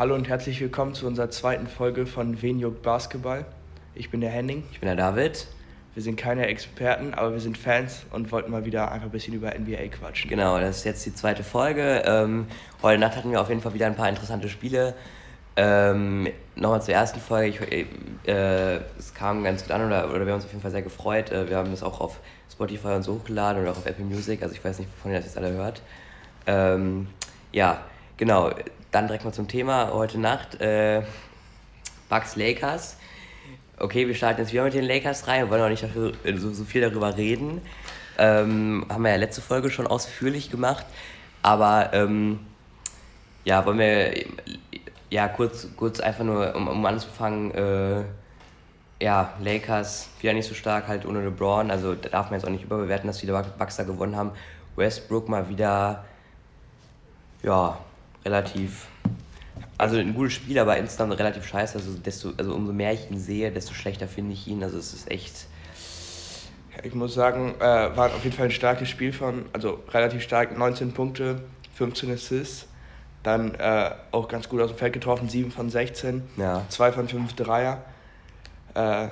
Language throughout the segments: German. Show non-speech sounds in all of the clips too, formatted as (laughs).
Hallo und herzlich willkommen zu unserer zweiten Folge von Wen juckt Basketball. Ich bin der Henning. Ich bin der David. Wir sind keine Experten, aber wir sind Fans und wollten mal wieder einfach ein bisschen über NBA quatschen. Genau, das ist jetzt die zweite Folge. Ähm, heute Nacht hatten wir auf jeden Fall wieder ein paar interessante Spiele. Ähm, Nochmal zur ersten Folge. Ich, äh, es kam ganz gut an oder, oder wir haben uns auf jeden Fall sehr gefreut. Äh, wir haben das auch auf Spotify und so hochgeladen oder auch auf Apple Music. Also ich weiß nicht, wovon ihr das jetzt alle hört. Ähm, ja, genau. Dann direkt mal zum Thema heute Nacht. Äh, Bucks Lakers. Okay, wir starten jetzt wieder mit den Lakers rein. Wir wollen auch nicht dafür, äh, so, so viel darüber reden. Ähm, haben wir ja letzte Folge schon ausführlich gemacht. Aber ähm, ja, wollen wir ja kurz, kurz einfach nur, um, um anzufangen, äh, ja, Lakers wieder nicht so stark halt ohne LeBron. Also da darf man jetzt auch nicht überbewerten, dass die Bucks da gewonnen haben. Westbrook mal wieder, ja, relativ also ein gutes Spiel, aber insgesamt relativ scheiße. Also, desto, also umso mehr ich ihn sehe, desto schlechter finde ich ihn. Also es ist echt. Ich muss sagen, äh, war auf jeden Fall ein starkes Spiel von, also relativ stark, 19 Punkte, 15 Assists. Dann äh, auch ganz gut aus dem Feld getroffen, 7 von 16, ja. 2 von 5 Dreier. Äh,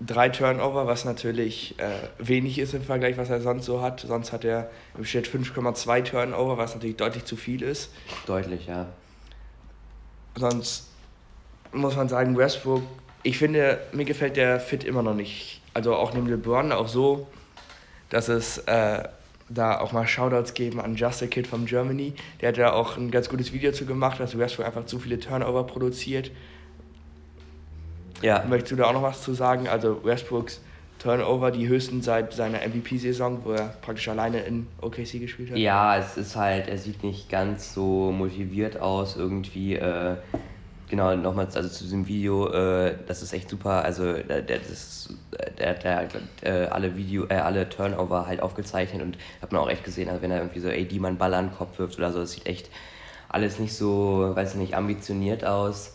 drei Turnover, was natürlich äh, wenig ist im Vergleich, was er sonst so hat. Sonst hat er im Schnitt 5,2 Turnover, was natürlich deutlich zu viel ist. Deutlich, ja. Sonst muss man sagen, Westbrook, ich finde, mir gefällt der Fit immer noch nicht. Also auch neben LeBron, auch so, dass es äh, da auch mal Shoutouts geben an Just a Kid from Germany. Der hat da auch ein ganz gutes Video zu gemacht, dass Westbrook einfach zu viele Turnover produziert. Ja. Möchtest du da auch noch was zu sagen? Also Westbrooks Turnover, die höchsten seit seiner MVP-Saison, wo er praktisch alleine in OKC gespielt hat? Ja, es ist halt, er sieht nicht ganz so motiviert aus irgendwie. Äh, genau, nochmal also zu diesem Video, äh, das ist echt super. Also der, der, das, der, der äh, alle Video, äh, alle Turnover halt aufgezeichnet und hat man auch echt gesehen, also wenn er irgendwie so AD einen Ball an den Kopf wirft oder so, das sieht echt alles nicht so, weiß nicht, ambitioniert aus.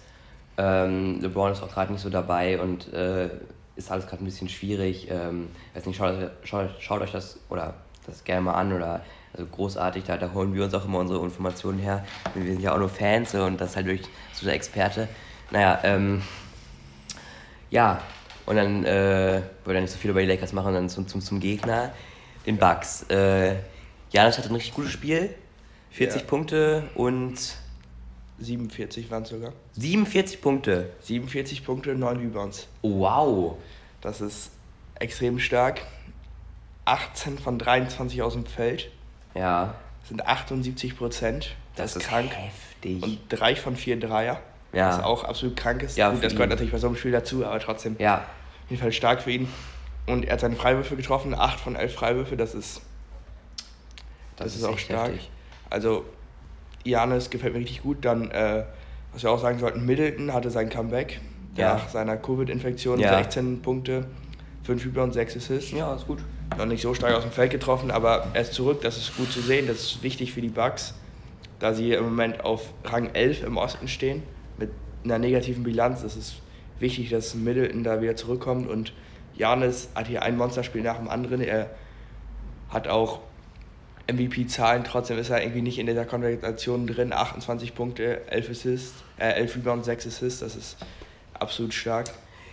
Ähm, LeBron ist auch gerade nicht so dabei und äh, ist alles gerade ein bisschen schwierig. Ähm, weiß nicht, schaut, schaut, schaut, euch das oder das gerne mal an oder also großartig, da, da holen wir uns auch immer unsere Informationen her. Wir sind ja auch nur Fans und das ist halt wirklich so der Experte. Naja, ähm, ja, und dann äh, wollte ich nicht so viel über die Lakers machen, dann zum, zum, zum Gegner, den Bucks. Äh, Janis hatte ein richtig gutes Spiel, 40 ja. Punkte und 47 waren es sogar. 47 Punkte? 47 Punkte, 9 Rebounds. Wow. Das ist extrem stark. 18 von 23 aus dem Feld. Ja. Das sind 78 Prozent. Das, das ist krank. heftig. Und 3 von 4 Dreier. Ja. Was auch absolut krank ist. Ja, Gut, das gehört natürlich bei so einem Spiel dazu, aber trotzdem. Ja. Auf jeden Fall stark für ihn. Und er hat seine Freiwürfe getroffen, 8 von 11 Freiwürfe, das ist. Das, das ist, ist auch stark. Heftig. Also Janis gefällt mir richtig gut. Dann, äh, was wir auch sagen sollten, Middleton hatte sein Comeback ja. nach seiner Covid-Infektion. Ja. 16 Punkte, 5 Rebounds, 6 Assists. Ja, ist gut. Noch nicht so stark aus dem Feld getroffen, aber er ist zurück. Das ist gut zu sehen. Das ist wichtig für die Bucks, da sie im Moment auf Rang 11 im Osten stehen mit einer negativen Bilanz. Es ist wichtig, dass Middleton da wieder zurückkommt und Janis hat hier ein Monsterspiel nach dem anderen. Er hat auch MVP-Zahlen, trotzdem ist er irgendwie nicht in dieser Konversation drin. 28 Punkte, 11 Assists, äh, 11 Rebounds, 6 Assists, das ist absolut stark.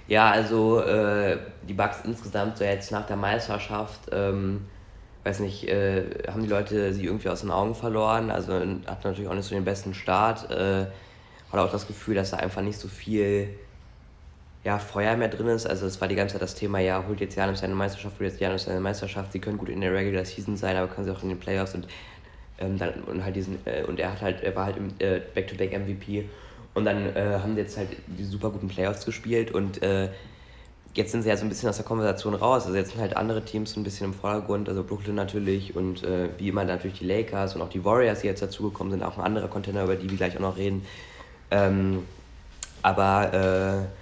Ja, also äh, die Bucks insgesamt so jetzt nach der Meisterschaft, ähm, weiß nicht, äh, haben die Leute sie irgendwie aus den Augen verloren, also hat natürlich auch nicht so den besten Start, äh, hat auch das Gefühl, dass da einfach nicht so viel ja, Feuer mehr drin ist. Also es war die ganze Zeit das Thema, ja, holt jetzt Janus seine Meisterschaft, holt jetzt Janus seine Meisterschaft. Sie können gut in der Regular Season sein, aber können sie auch in den Playoffs und ähm, dann und halt diesen äh, und er hat halt, er war halt im äh, Back-to-Back MVP und dann äh, haben sie jetzt halt die super guten Playoffs gespielt und äh, jetzt sind sie ja so ein bisschen aus der Konversation raus. Also jetzt sind halt andere Teams so ein bisschen im Vordergrund, also Brooklyn natürlich und äh, wie immer natürlich die Lakers und auch die Warriors, die jetzt dazugekommen sind, auch ein anderer Container, über die wir gleich auch noch reden. Ähm, aber äh,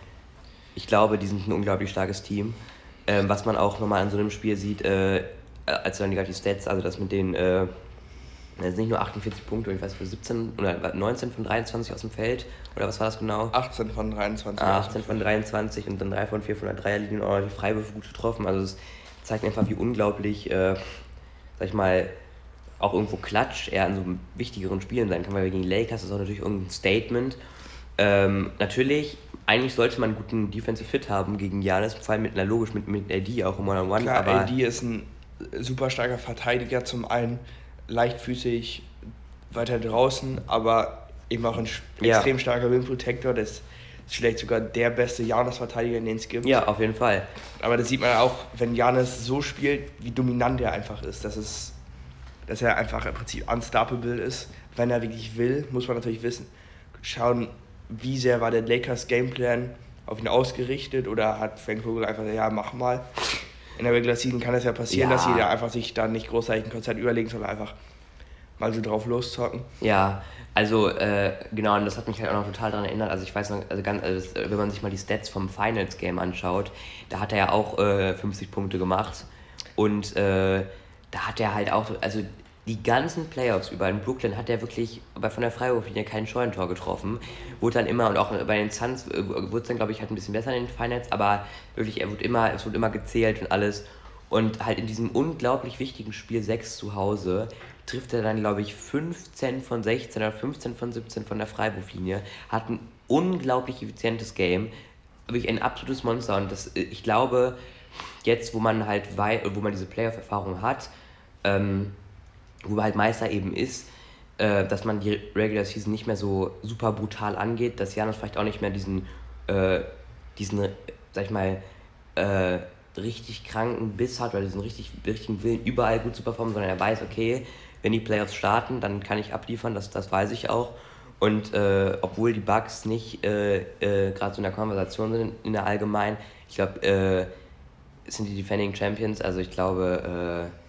ich glaube, die sind ein unglaublich starkes Team. Ähm, was man auch nochmal an so einem Spiel sieht, äh, als dann die Stats, also das mit den, äh, das sind nicht nur 48 Punkte, ich weiß für 17 oder 19 von 23 aus dem Feld, oder was war das genau? 18 von 23. Ah, 18 von 23 und dann 3 von 4 von der Dreierlinie und auch die Freiwürfe gut getroffen. Also es zeigt einfach, wie unglaublich, äh, sag ich mal, auch irgendwo Klatsch eher an so wichtigeren Spielen sein kann, weil gegen Lakers ist auch natürlich irgendein Statement Ähm, natürlich, eigentlich sollte man einen guten Defensive Fit haben gegen Janis, vor allem mit einer logisch mit, mit AD auch im One-on-One. Klar, aber AD ist ein super starker Verteidiger, zum einen leichtfüßig weiter draußen, aber eben auch ein ja. extrem starker Rim Protector. Das ist vielleicht sogar der beste Janis-Verteidiger, den es gibt. Ja, auf jeden Fall. Aber das sieht man auch, wenn Janis so spielt, wie dominant er einfach ist. Das ist dass er einfach im Prinzip unstoppable ist. Wenn er wirklich will, muss man natürlich wissen, schauen, wie sehr war der Lakers Gameplan auf ihn ausgerichtet oder hat Frank Vogel einfach gesagt, ja, mach mal. In der Regular Season kann es ja passieren, ja. dass sie da einfach sich dann nicht großartig ein Konzert überlegen, sondern einfach mal so drauf loszocken. Ja, also äh, genau, und das hat mich halt auch noch total daran erinnert. Also ich weiß noch, also ganz, also wenn man sich mal die Stats vom Finals Game anschaut, da hat er ja auch äh, 50 Punkte gemacht und äh, da hat er halt auch, also die ganzen Playoffs über in Brooklyn hat er wirklich bei, von der Freiwurflinie kein Scheunentor getroffen. Wurde dann immer, und auch bei den Suns äh, wurde es dann, glaube ich, halt ein bisschen besser in den Finals, aber wirklich, er wurde immer, es wurde immer gezählt und alles. Und halt in diesem unglaublich wichtigen Spiel 6 zu Hause trifft er dann, glaube ich, 15 von 16 oder 15 von 17 von der Freiwurflinie. Hat ein unglaublich effizientes Game. Wirklich ein absolutes Monster. Und das, äh, ich glaube, jetzt, wo man halt wo man diese Playoff-Erfahrung hat, ähm, wo man halt Meister eben ist, äh, dass man die Regular Season nicht mehr so super brutal angeht, dass Janis vielleicht auch nicht mehr diesen, äh, diesen sag ich mal, äh, richtig kranken Biss hat oder diesen richtig, richtigen Willen, überall gut zu performen, sondern er weiß, okay, wenn die Playoffs starten, dann kann ich abliefern, das, das weiß ich auch. Und äh, obwohl die Bugs nicht äh, äh, gerade so in der Konversation sind in der Allgemeinen, ich glaube, äh, sind die Defending Champions, also ich glaube, äh,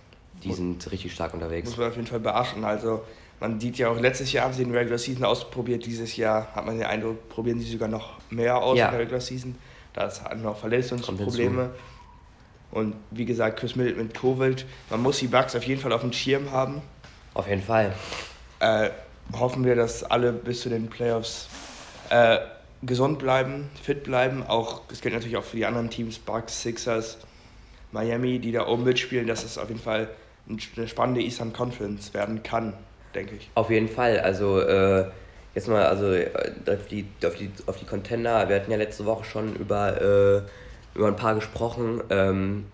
die sind richtig stark unterwegs. Muss man auf jeden Fall beachten. Also man sieht ja auch, letztes Jahr haben sie den Regular Season ausprobiert, dieses Jahr hat man den Eindruck, probieren sie sogar noch mehr aus ja. in der Regular Season. Da hatten noch Verletzungsprobleme. Und wie gesagt, Chris Middleton mit Covid. Man muss die Bugs auf jeden Fall auf dem Schirm haben. Auf jeden Fall. Äh, hoffen wir, dass alle bis zu den Playoffs äh, gesund bleiben, fit bleiben. Auch das gilt natürlich auch für die anderen Teams, Bucks, Sixers, Miami, die da oben mitspielen. Das ist auf jeden Fall eine spannende Eastern Conference werden kann, denke ich. Auf jeden Fall. Also äh, jetzt mal also äh, auf die, auf, die, auf die Contender. Wir hatten ja letzte Woche schon über, äh, über ein paar gesprochen, ähm,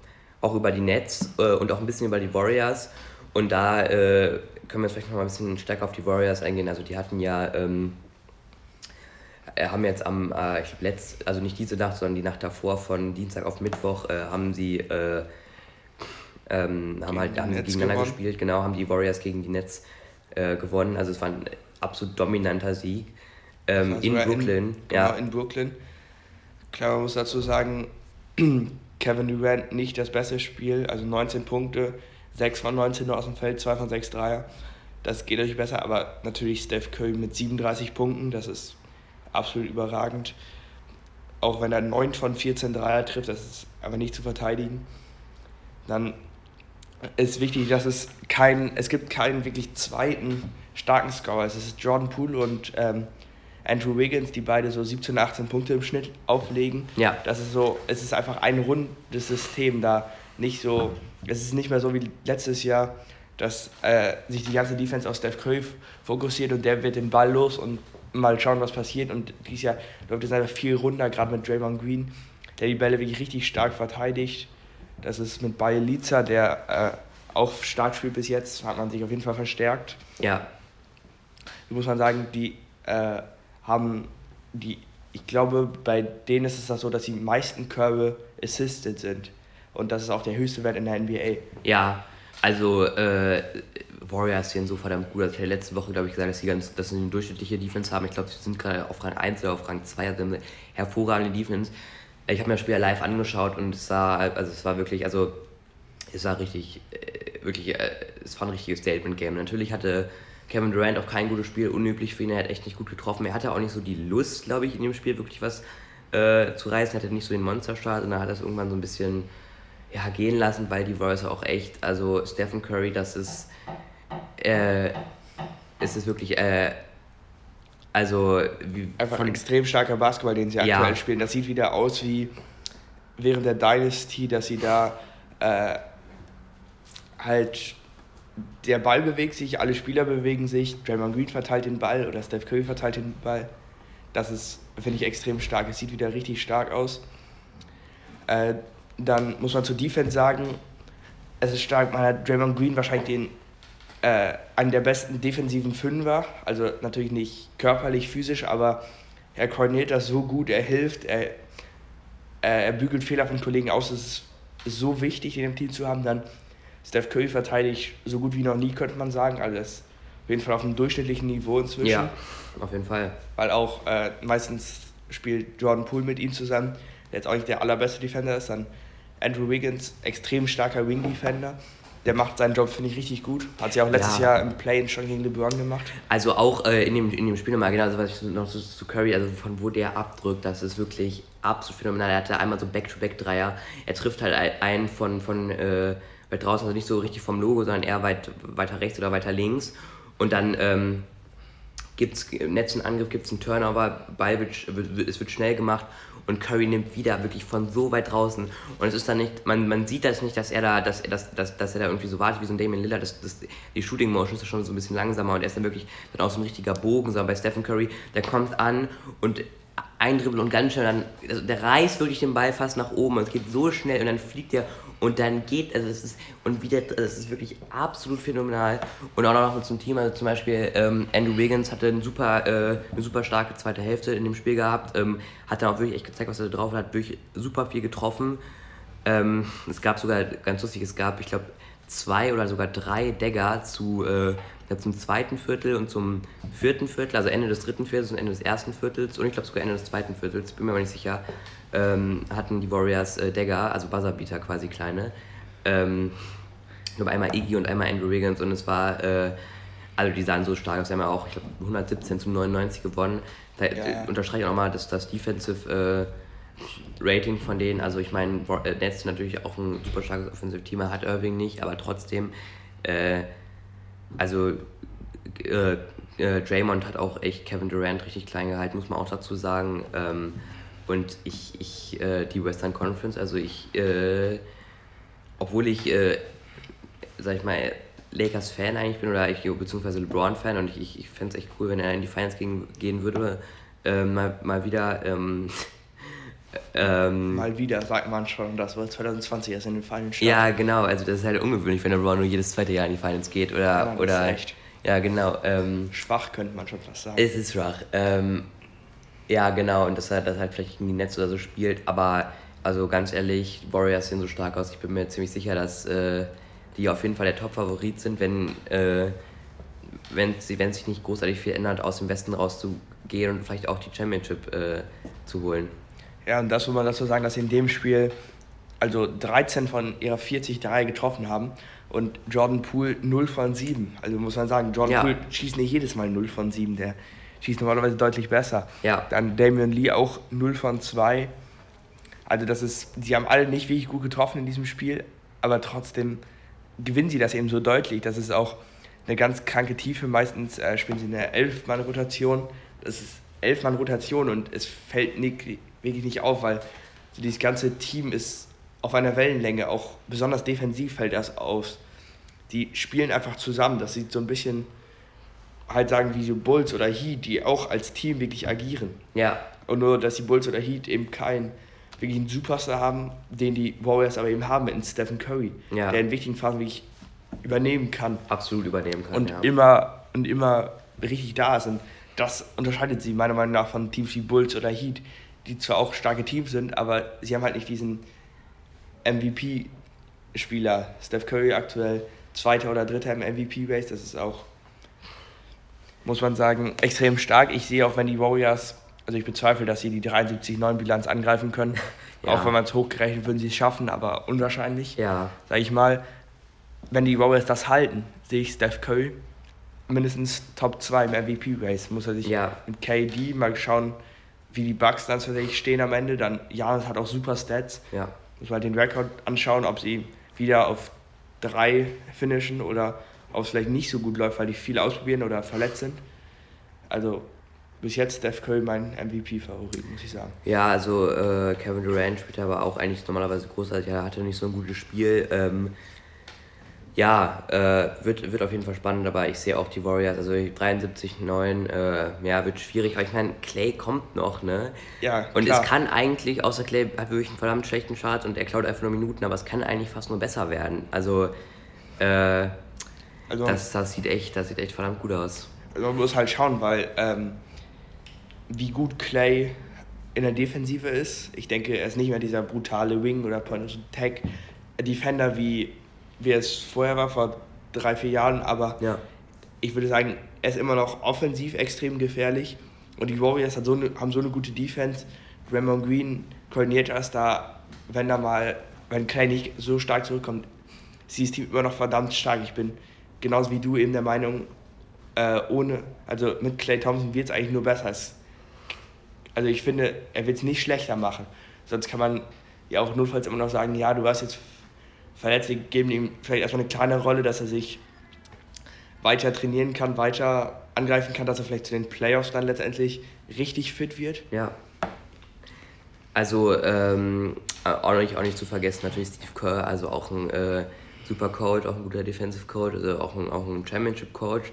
auch über die Nets äh, und auch ein bisschen über die Warriors. Und da äh, können wir jetzt vielleicht noch mal ein bisschen stärker auf die Warriors eingehen. Also die hatten ja ähm, äh, haben jetzt am, ich letzt, also nicht diese Nacht, sondern die Nacht davor von Dienstag auf Mittwoch haben sie ähm, haben halt haben gegeneinander gewonnen. gespielt, genau, haben die Warriors gegen die Nets äh, gewonnen. Also es war ein absolut dominanter Sieg. Ähm, also in Brooklyn. In, ja. Genau, in Brooklyn. Klar, man muss dazu sagen, (clears throat) Kevin Durant nicht das beste Spiel, also 19 Punkte, 6 von 19 nur aus dem Feld, 2 von 6 Dreier. Das geht euch besser, aber natürlich Steph Curry mit 37 Punkten, das ist absolut überragend. Auch wenn er 9 von 14 Dreier trifft, das ist aber nicht zu verteidigen. Dann ist wichtig, dass es kein, es gibt keinen wirklich zweiten starken Scorer. Es ist Jordan Poole und ähm, Andrew Wiggins, die beide so 17, 18 Punkte im Schnitt auflegen. Ja. Das ist so, es ist einfach ein rundes System da. Nicht so, es ist nicht mehr so wie letztes Jahr, dass äh, sich die ganze Defense auf Steph Curry fokussiert und der wird den Ball los und mal schauen, was passiert. Und dieses Jahr läuft es einfach viel runter, gerade mit Draymond Green, der die Bälle wirklich richtig stark verteidigt. Das ist mit Liza, der äh, auch stark spielt bis jetzt, hat man sich auf jeden Fall verstärkt. Ja. Da muss man sagen, die äh, haben die, ich glaube, bei denen ist es das so, dass die meisten Körbe assisted sind. Und das ist auch der höchste Wert in der NBA. Ja, also äh, Warriors sehen so verdammt gut aus. Ich hatte letzte Woche, glaube ich, gesagt, dass sie, ganz, dass sie eine durchschnittliche Defense haben. Ich glaube, sie sind gerade auf Rang 1 oder auf Rang 2, also hervorragende Defense. Ich habe mir das Spiel live angeschaut und es sah, also es war wirklich, also es war richtig, äh, wirklich, äh, es war ein richtiges Statement-Game. Natürlich hatte Kevin Durant auch kein gutes Spiel, unüblich für ihn, er hat echt nicht gut getroffen. Er hatte auch nicht so die Lust, glaube ich, in dem Spiel wirklich was äh, zu reißen, er hatte nicht so den Monsterstart und dann hat er es irgendwann so ein bisschen ja, gehen lassen, weil die Warriors auch echt, also Stephen Curry, das ist, äh, ist es wirklich, äh, also wie einfach ein extrem starker Basketball, den sie aktuell ja. spielen. Das sieht wieder aus wie während der Dynasty, dass sie da äh, halt der Ball bewegt sich, alle Spieler bewegen sich, Draymond Green verteilt den Ball oder Steph Curry verteilt den Ball. Das ist, finde ich, extrem stark. Es sieht wieder richtig stark aus. Äh, dann muss man zur Defense sagen, es ist stark. Man hat Draymond Green wahrscheinlich den äh, einen der besten defensiven Fünfer. Also natürlich nicht körperlich, physisch, aber er koordiniert das so gut, er hilft, er, er bügelt Fehler von Kollegen aus. Es ist so wichtig, in dem Team zu haben. Dann Steph Curry verteidigt so gut wie noch nie, könnte man sagen. Also das ist auf jeden Fall auf einem durchschnittlichen Niveau inzwischen. Ja, auf jeden Fall. Weil auch äh, meistens spielt Jordan Poole mit ihm zusammen, der jetzt auch nicht der allerbeste Defender ist. Dann Andrew Wiggins, extrem starker Wing-Defender. Der macht seinen Job, finde ich, richtig gut. Hat sie auch letztes ja. Jahr im Play schon gegen LeBron gemacht. Also auch äh, in, dem, in dem Spiel nochmal, genau, also was ich noch zu, zu, Curry, also von wo der abdrückt, das ist wirklich absolut phänomenal. Er hatte einmal so Back-to-Back-Dreier. Er trifft halt einen von, von äh, weit draußen, also nicht so richtig vom Logo, sondern eher weit, weiter rechts oder weiter links. Und dann ähm, gibt es im letzten Angriff gibt's einen Turnover, Ball wird, es wird schnell gemacht und Curry nimmt wieder wirklich von so weit draußen. Und es ist dann nicht, man, man sieht das nicht, dass er da, dass, dass, dass, dass er da irgendwie so wartet wie so ein Damien Lillard. Das, das, die Shooting Motion ist schon so ein bisschen langsamer und er ist dann wirklich dann auch so ein richtiger Bogen, sondern bei Stephen Curry, der kommt an und ein Dribbel und ganz schnell, dann, also der reißt wirklich den Ball fast nach oben. Es geht so schnell und dann fliegt er und dann geht, also es ist, und wieder, es ist wirklich absolut phänomenal. Und auch noch zum Team, also zum Beispiel ähm, Andrew Wiggins hatte eine super, äh, eine super starke zweite Hälfte in dem Spiel gehabt, ähm, hat dann auch wirklich echt gezeigt, was er drauf hat, hat wirklich super viel getroffen. Ähm, es gab sogar, ganz lustig, es gab, ich glaube, zwei oder sogar drei Dagger zu, äh, zum zweiten Viertel und zum vierten Viertel, also Ende des dritten Viertels und Ende des ersten Viertels und ich glaube sogar Ende des zweiten Viertels, bin mir aber nicht sicher, ähm, hatten die Warriors äh, Dagger, also Buzzerbeater quasi kleine. Ähm, nur einmal Iggy und einmal Andrew Wiggins und es war, äh, also die sahen so stark aus, sie haben ja auch, ich glaube, 117 zu 99 gewonnen. Da ja. äh, unterstreiche ich auch mal das, das Defensive äh, Rating von denen. Also ich meine, äh, Nets natürlich auch ein super starkes Offensive Team, hat Irving nicht, aber trotzdem, äh, also äh, Draymond hat auch echt Kevin Durant richtig klein gehalten, muss man auch dazu sagen. Ähm, und ich, ich äh, die Western Conference, also ich, äh, obwohl ich, äh, sag ich mal, Lakers-Fan eigentlich bin oder ich, beziehungsweise LeBron-Fan und ich, ich, ich fände es echt cool, wenn er in die Finals gehen, gehen würde, äh, mal, mal wieder. Ähm, (laughs) ähm, mal wieder, sagt man schon, das war 2020 erst in den Finals stand. Ja, genau, also das ist halt ungewöhnlich, wenn LeBron nur jedes zweite Jahr in die Finals geht oder. Ja, oder. Ja, genau. Ähm, schwach könnte man schon fast sagen. Es ist schwach. Ähm, ja, genau, und dass er das halt vielleicht gegen die Netz oder so spielt, aber also ganz ehrlich, Warriors sehen so stark aus. Ich bin mir ziemlich sicher, dass äh, die auf jeden Fall der Top-Favorit sind, wenn, äh, wenn, sie, wenn sich nicht großartig viel ändert, aus dem Westen rauszugehen und vielleicht auch die Championship äh, zu holen. Ja, und das muss man dazu sagen, dass sie in dem Spiel also 13 von ihrer 40 Dreier getroffen haben und Jordan Poole 0 von 7. Also muss man sagen, Jordan ja. Poole schießt nicht jedes Mal 0 von 7. Der schießt normalerweise deutlich besser. Ja. Dann Damian Lee auch 0 von 2. Also das ist, sie haben alle nicht wirklich gut getroffen in diesem Spiel, aber trotzdem gewinnen sie das eben so deutlich. Das ist auch eine ganz kranke Tiefe. Meistens äh, spielen sie eine 11-Mann-Rotation. Das ist 11-Mann-Rotation und es fällt nicht, wirklich nicht auf, weil so dieses ganze Team ist auf einer Wellenlänge, auch besonders defensiv fällt das aus. Die spielen einfach zusammen. Das sieht so ein bisschen halt sagen wie so Bulls oder Heat, die auch als Team wirklich agieren. Ja. Und nur, dass die Bulls oder Heat eben keinen wirklich einen Superstar haben, den die Warriors aber eben haben mit Stephen Curry, ja. der in wichtigen Phasen wirklich übernehmen kann. Absolut übernehmen kann. Und ja. immer und immer richtig da ist. Und das unterscheidet sie meiner Meinung nach von Teams wie Bulls oder Heat, die zwar auch starke Teams sind, aber sie haben halt nicht diesen MVP-Spieler. Steph Curry aktuell Zweiter oder Dritter im MVP-Race, das ist auch muss man sagen, extrem stark. Ich sehe auch, wenn die Warriors, also ich bezweifle, dass sie die 73-9 Bilanz angreifen können. (laughs) Ja. Auch wenn man es hochgerechnet, würden sie es schaffen, aber unwahrscheinlich. Ja. Sag ich mal, wenn die Warriors das halten, sehe ich Steph Curry mindestens Top 2 im MVP-Race. Muss er sich ja. mit KD mal schauen, wie die Bucks dann tatsächlich stehen am Ende. Dann Janis hat auch super Stats. Ja. Muss man den Rekord anschauen, ob sie wieder auf 3 finishen oder ob es vielleicht nicht so gut läuft, weil die viel ausprobieren oder verletzt sind. Also bis jetzt Steph Curry mein MVP-Favorit, muss ich sagen. Ja, also äh, Kevin Durant spielt aber auch eigentlich normalerweise großartig. Er hatte nicht so ein gutes Spiel. Ähm, Ja, äh, wird, wird auf jeden Fall spannend, aber ich sehe auch die Warriors, also 73, 9, äh, ja, wird schwierig, aber ich meine, Clay kommt noch, ne? Ja, Und klar. es kann eigentlich, außer Clay hat wirklich einen verdammt schlechten Chart und er klaut einfach nur Minuten, aber es kann eigentlich fast nur besser werden. Also, äh, Also, das, das sieht echt, das sieht echt verdammt gut aus. also man muss halt schauen, weil ähm, wie gut Clay in der Defensive ist. Ich denke, er ist nicht mehr dieser brutale Wing oder Point Tag Defender wie, wie es vorher war vor drei vier Jahren, aber Ja. ich würde sagen, er ist immer noch offensiv extrem gefährlich. Und die Warriors hat so eine, haben so eine gute Defense. Raymond Green koordiniert erst da, wenn da mal, wenn Clay nicht so stark zurückkommt, ist dieses Team immer noch verdammt stark. Ich bin genauso wie du eben der Meinung, äh, ohne, also mit Clay Thompson wird es eigentlich nur besser. Es, also ich finde, er wird es nicht schlechter machen. Sonst kann man ja auch notfalls immer noch sagen, ja, du warst jetzt verletzt, wir geben ihm vielleicht erstmal eine kleine Rolle, dass er sich weiter trainieren kann, weiter angreifen kann, dass er vielleicht zu den Playoffs dann letztendlich richtig fit wird. Ja. Also, ähm, auch, nicht, auch nicht zu vergessen, natürlich Steve Kerr, also auch ein äh, super Coach, auch ein guter Defensive Coach, also auch ein, auch ein Championship Coach.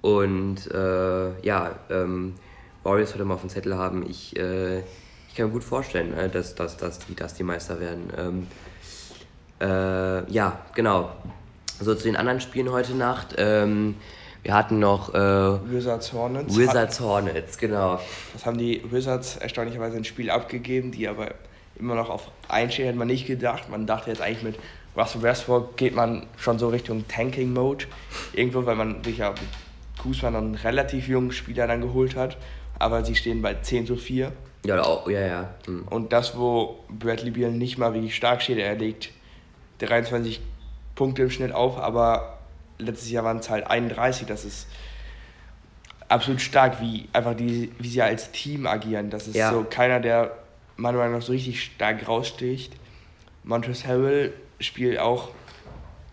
Und äh, ja, ähm, Warriors heute mal auf dem Zettel haben. Ich, äh, ich kann mir gut vorstellen, äh, dass, dass, dass, die, dass die Meister werden. Ähm, äh, ja, genau. So zu den anderen Spielen heute Nacht. Ähm, wir hatten noch äh, Wizards Hornets. Wizards Hornets, genau. Das haben die Wizards erstaunlicherweise ein Spiel abgegeben, die aber immer noch auf einstehen, hätte man nicht gedacht. Man dachte jetzt eigentlich mit Russell Westbrook geht man schon so Richtung Tanking-Mode. Irgendwo, weil man sich ja noch einen relativ jungen Spieler dann geholt hat. Aber sie stehen bei 10 zu 4. Ja, auch, ja, ja. Hm. Und das, wo Bradley Beal nicht mal wirklich stark steht, er legt 23 Punkte im Schnitt auf, aber letztes Jahr waren es halt 31. Das ist absolut stark, wie einfach die, wie sie als Team agieren. Das ist Ja. so keiner, der meiner Meinung nach so richtig stark raussticht. Montrezl Harrell spielt auch,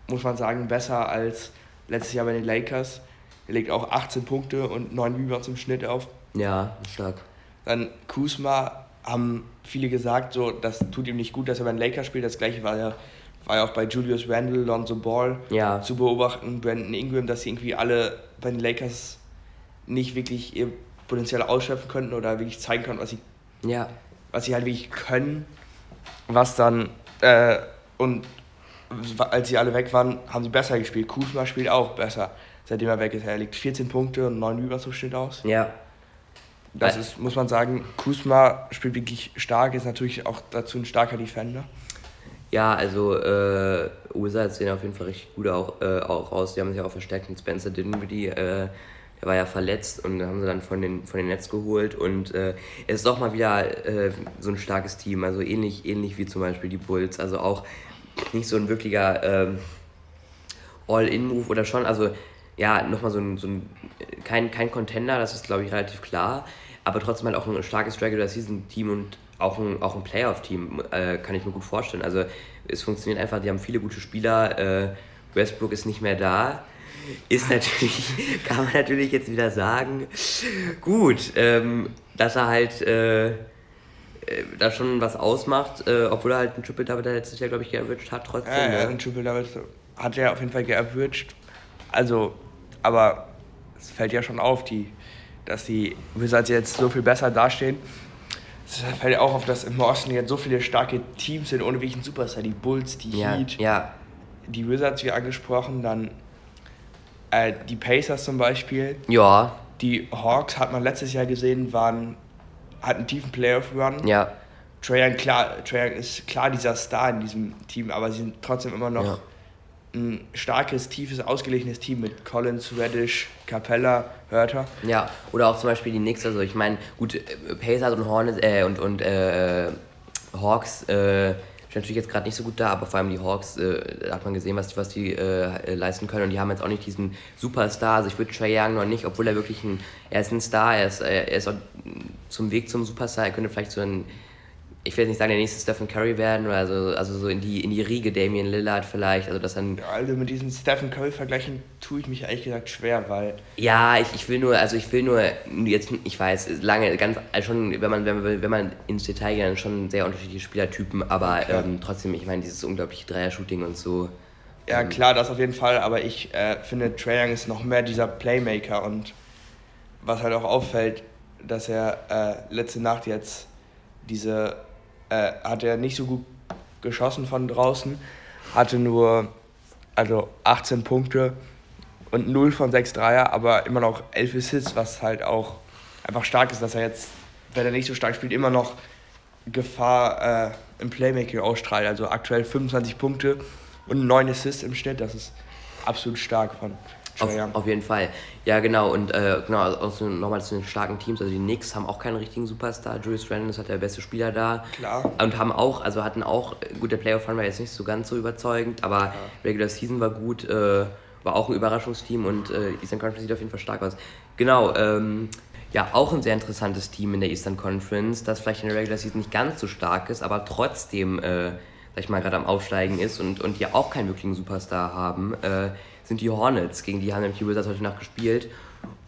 muss man sagen, besser als letztes Jahr bei den Lakers. Er legt auch 18 Punkte und 9 Rebounds im Schnitt auf. Ja, stark. Dann Kuzma haben viele gesagt, so, das tut ihm nicht gut, dass er bei den Lakers spielt. Das gleiche war ja, war ja auch bei Julius Randle, Lonzo Ball Ja. zu beobachten, Brandon Ingram, dass sie irgendwie alle bei den Lakers nicht wirklich ihr Potenzial ausschöpfen könnten oder wirklich zeigen konnten, was sie, Ja. was sie halt wirklich können. Was dann, äh, und als sie alle weg waren, haben sie besser gespielt. Kuzma spielt auch besser, seitdem er weg ist. Er legt 14 Punkte und 9 Rebounds im Schnitt aus. Ja. Das ist, muss man sagen, Kusma spielt wirklich stark, ist natürlich auch dazu ein starker Defender. Ja, also äh, Wizards sehen auf jeden Fall richtig gut auch, äh, auch aus. Die haben sich auch verstärkt mit Spencer Dinwiddie. Äh, der war ja verletzt und haben sie dann von den, von den Nets geholt. Und äh, es ist auch mal wieder äh, so ein starkes Team. Also ähnlich, ähnlich wie zum Beispiel die Bulls. Also auch nicht so ein wirklicher ähm, All-In-Move oder schon. Also ja, nochmal so ein, so ein kein, kein Contender, das ist glaube ich relativ klar. Aber trotzdem halt auch ein starkes Regular Season Team und auch ein, auch ein Playoff-Team, äh, kann ich mir gut vorstellen. Also es funktioniert einfach, die haben viele gute Spieler. Äh, Westbrook ist nicht mehr da. Ist natürlich, (laughs) kann man natürlich jetzt wieder sagen, gut, ähm, dass er halt äh, da schon was ausmacht, äh, obwohl er halt einen Triple Double letztes Jahr, glaube ich, geaveraged hat, trotzdem. Ja, ja, ne? ein Triple Double hat er auf jeden Fall geaveraged. Also, aber es fällt ja schon auf, die, dass die Wizards jetzt so viel besser dastehen. Es fällt ja auch auf, dass im Osten jetzt so viele starke Teams sind, ohne einen Superstar. Die Bulls, die ja, Heat, ja, die Wizards, wie angesprochen, dann äh, die Pacers zum Beispiel. ja, Die Hawks hat man letztes Jahr gesehen, waren, hatten einen tiefen Playoff-Run. ja, Young, klar, Young ist klar dieser Star in diesem Team, aber sie sind trotzdem immer noch Ja. ein starkes, tiefes, ausgeglichenes Team mit Collins, Reddish, Capella, Hörter. Ja, oder auch zum Beispiel die Knicks, also ich meine, gut, äh, Pacers und Hornets, äh, und, und äh, Hawks äh, stehen natürlich jetzt gerade nicht so gut da, aber vor allem die Hawks, äh, da hat man gesehen, was, die- was die äh, leisten können und die haben jetzt auch nicht diesen Superstar, also ich würde Trae Young noch nicht, obwohl er wirklich ein, er ist ein Star, er ist, äh, er ist auch zum Weg zum Superstar, er könnte vielleicht so ein, ich will jetzt nicht sagen, der nächste Stephen Curry werden, oder also, also so in die, in die Riege Damian Lillard vielleicht, also dass dann Ja, also mit diesen Stephen Curry vergleichen tue ich mich ehrlich gesagt schwer, weil Ja, ich, ich will nur, also ich will nur jetzt, ich weiß, lange, ganz, also schon, wenn man, wenn man, wenn man ins Detail geht, dann schon sehr unterschiedliche Spielertypen, aber Klar. ähm, trotzdem, ich meine, dieses unglaubliche Dreier-Shooting und so. Ja, klar, das auf jeden Fall, aber ich äh, finde, Trae Young ist noch mehr dieser Playmaker und was halt auch auffällt, dass er äh, letzte Nacht jetzt diese, äh, hat er nicht so gut geschossen von draußen, hatte nur also 18 Punkte und 0 von 6 Dreier, aber immer noch 11 Assists, was halt auch einfach stark ist, dass er jetzt, wenn er nicht so stark spielt, immer noch Gefahr äh, im Playmaking ausstrahlt. Also aktuell 25 Punkte und 9 Assists im Schnitt, das ist absolut stark von auf, auf, jeden Fall. Ja, genau. Und äh, genau, also nochmal zu den starken Teams. Also die Knicks haben auch keinen richtigen Superstar. Julius Randle ist halt der beste Spieler da. Klar. Und haben auch, also hatten auch, gut, der Playoff-Run war jetzt nicht so ganz so überzeugend, aber ja. Regular Season war gut, äh, war auch ein Überraschungsteam und äh, Eastern Conference sieht auf jeden Fall stark aus. Genau, ähm, ja, auch ein sehr interessantes Team in der Eastern Conference, das vielleicht in der Regular Season nicht ganz so stark ist, aber trotzdem, äh, sag ich mal, gerade am Aufsteigen ist und, und die auch keinen wirklichen Superstar haben. Äh, sind die Hornets. Gegen die haben nämlich die Wizards heute Nacht gespielt.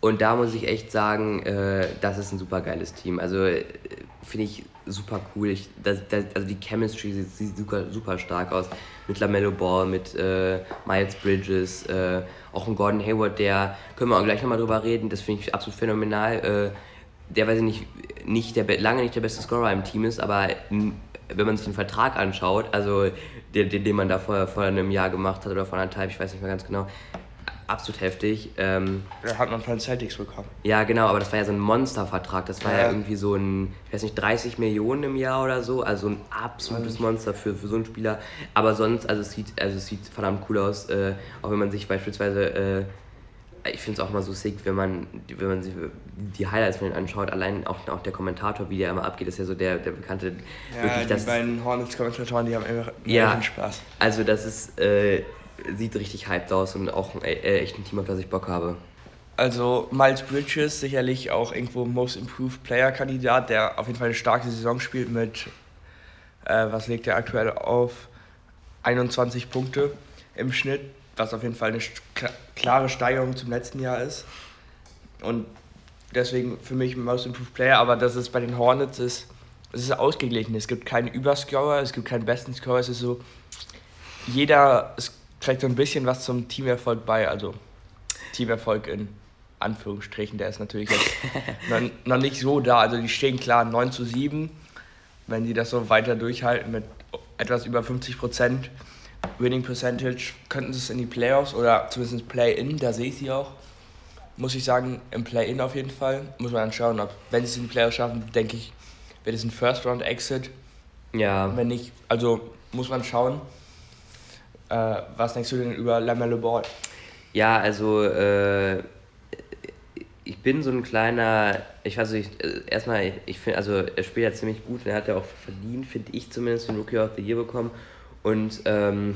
Und da muss ich echt sagen, äh, das ist ein super geiles Team. Also äh, finde ich super cool. Ich, das, das, also die Chemistry sieht, sieht, super, super stark aus. Mit LaMelo Ball, mit äh, Miles Bridges, äh, auch ein Gordon Hayward, der, können wir auch gleich nochmal drüber reden, das finde ich absolut phänomenal. Äh, der, weiß ich nicht, nicht der, lange nicht der beste Scorer im Team ist, aber wenn man sich den Vertrag anschaut, also den, den, man da vor, vor einem Jahr gemacht hat oder vor anderthalb, ich weiß nicht mehr ganz genau, absolut heftig. Ähm, ja, hat man von Celtics bekommen. Ja, genau, aber das war ja so ein Monstervertrag. Das war ja. ja. irgendwie so ein, ich weiß nicht, 30 Millionen im Jahr oder so. Also ein absolutes Monster für, für so einen Spieler. Aber sonst, also es sieht, also es sieht verdammt cool aus. Äh, auch wenn man sich beispielsweise äh, ich finde es auch mal so sick, wenn man, wenn man sich die Highlights von ihm anschaut, allein auch, auch der Kommentator, wie der immer abgeht, ist ja so der, der bekannte. Ja, wirklich, die das, beiden Hornets-Kommentatoren, die haben einfach ja, Spaß. Also das ist, äh, sieht richtig hyped aus und auch äh, echt ein Team, auf das ich Bock habe. Also Miles Bridges sicherlich auch irgendwo Most Improved Player Kandidat, der auf jeden Fall eine starke Saison spielt mit, äh, was legt er aktuell auf, 21 Punkte im Schnitt was auf jeden Fall eine klare Steigerung zum letzten Jahr ist. Und deswegen für mich Most Improved Player, aber dass es bei den Hornets ist, es ist ausgeglichen. Es gibt keinen Überscorer, es gibt keinen besten Scorer, es ist so, jeder es trägt so ein bisschen was zum Teamerfolg bei, also Teamerfolg in Anführungsstrichen, der ist natürlich jetzt (laughs) noch, noch nicht so da. Also die stehen klar 9 zu 7, wenn sie das so weiter durchhalten mit etwas über 50 Prozent Winning Percentage könnten sie es in die Playoffs oder zumindest Play-In, da sehe ich sie auch. Muss ich sagen, im Play-In auf jeden Fall. Muss man dann schauen, ob, wenn sie es in die Playoffs schaffen, denke ich, wird es ein First-Round-Exit. Ja. Wenn nicht, also muss man schauen. Äh, was denkst du denn über Lamelle Ball? Ja, also äh, ich bin so ein kleiner, ich weiß nicht, erstmal, ich finde, also er spielt ja ziemlich gut und er hat ja auch verdient, finde ich zumindest, den Rookie of the Year bekommen. Und ähm,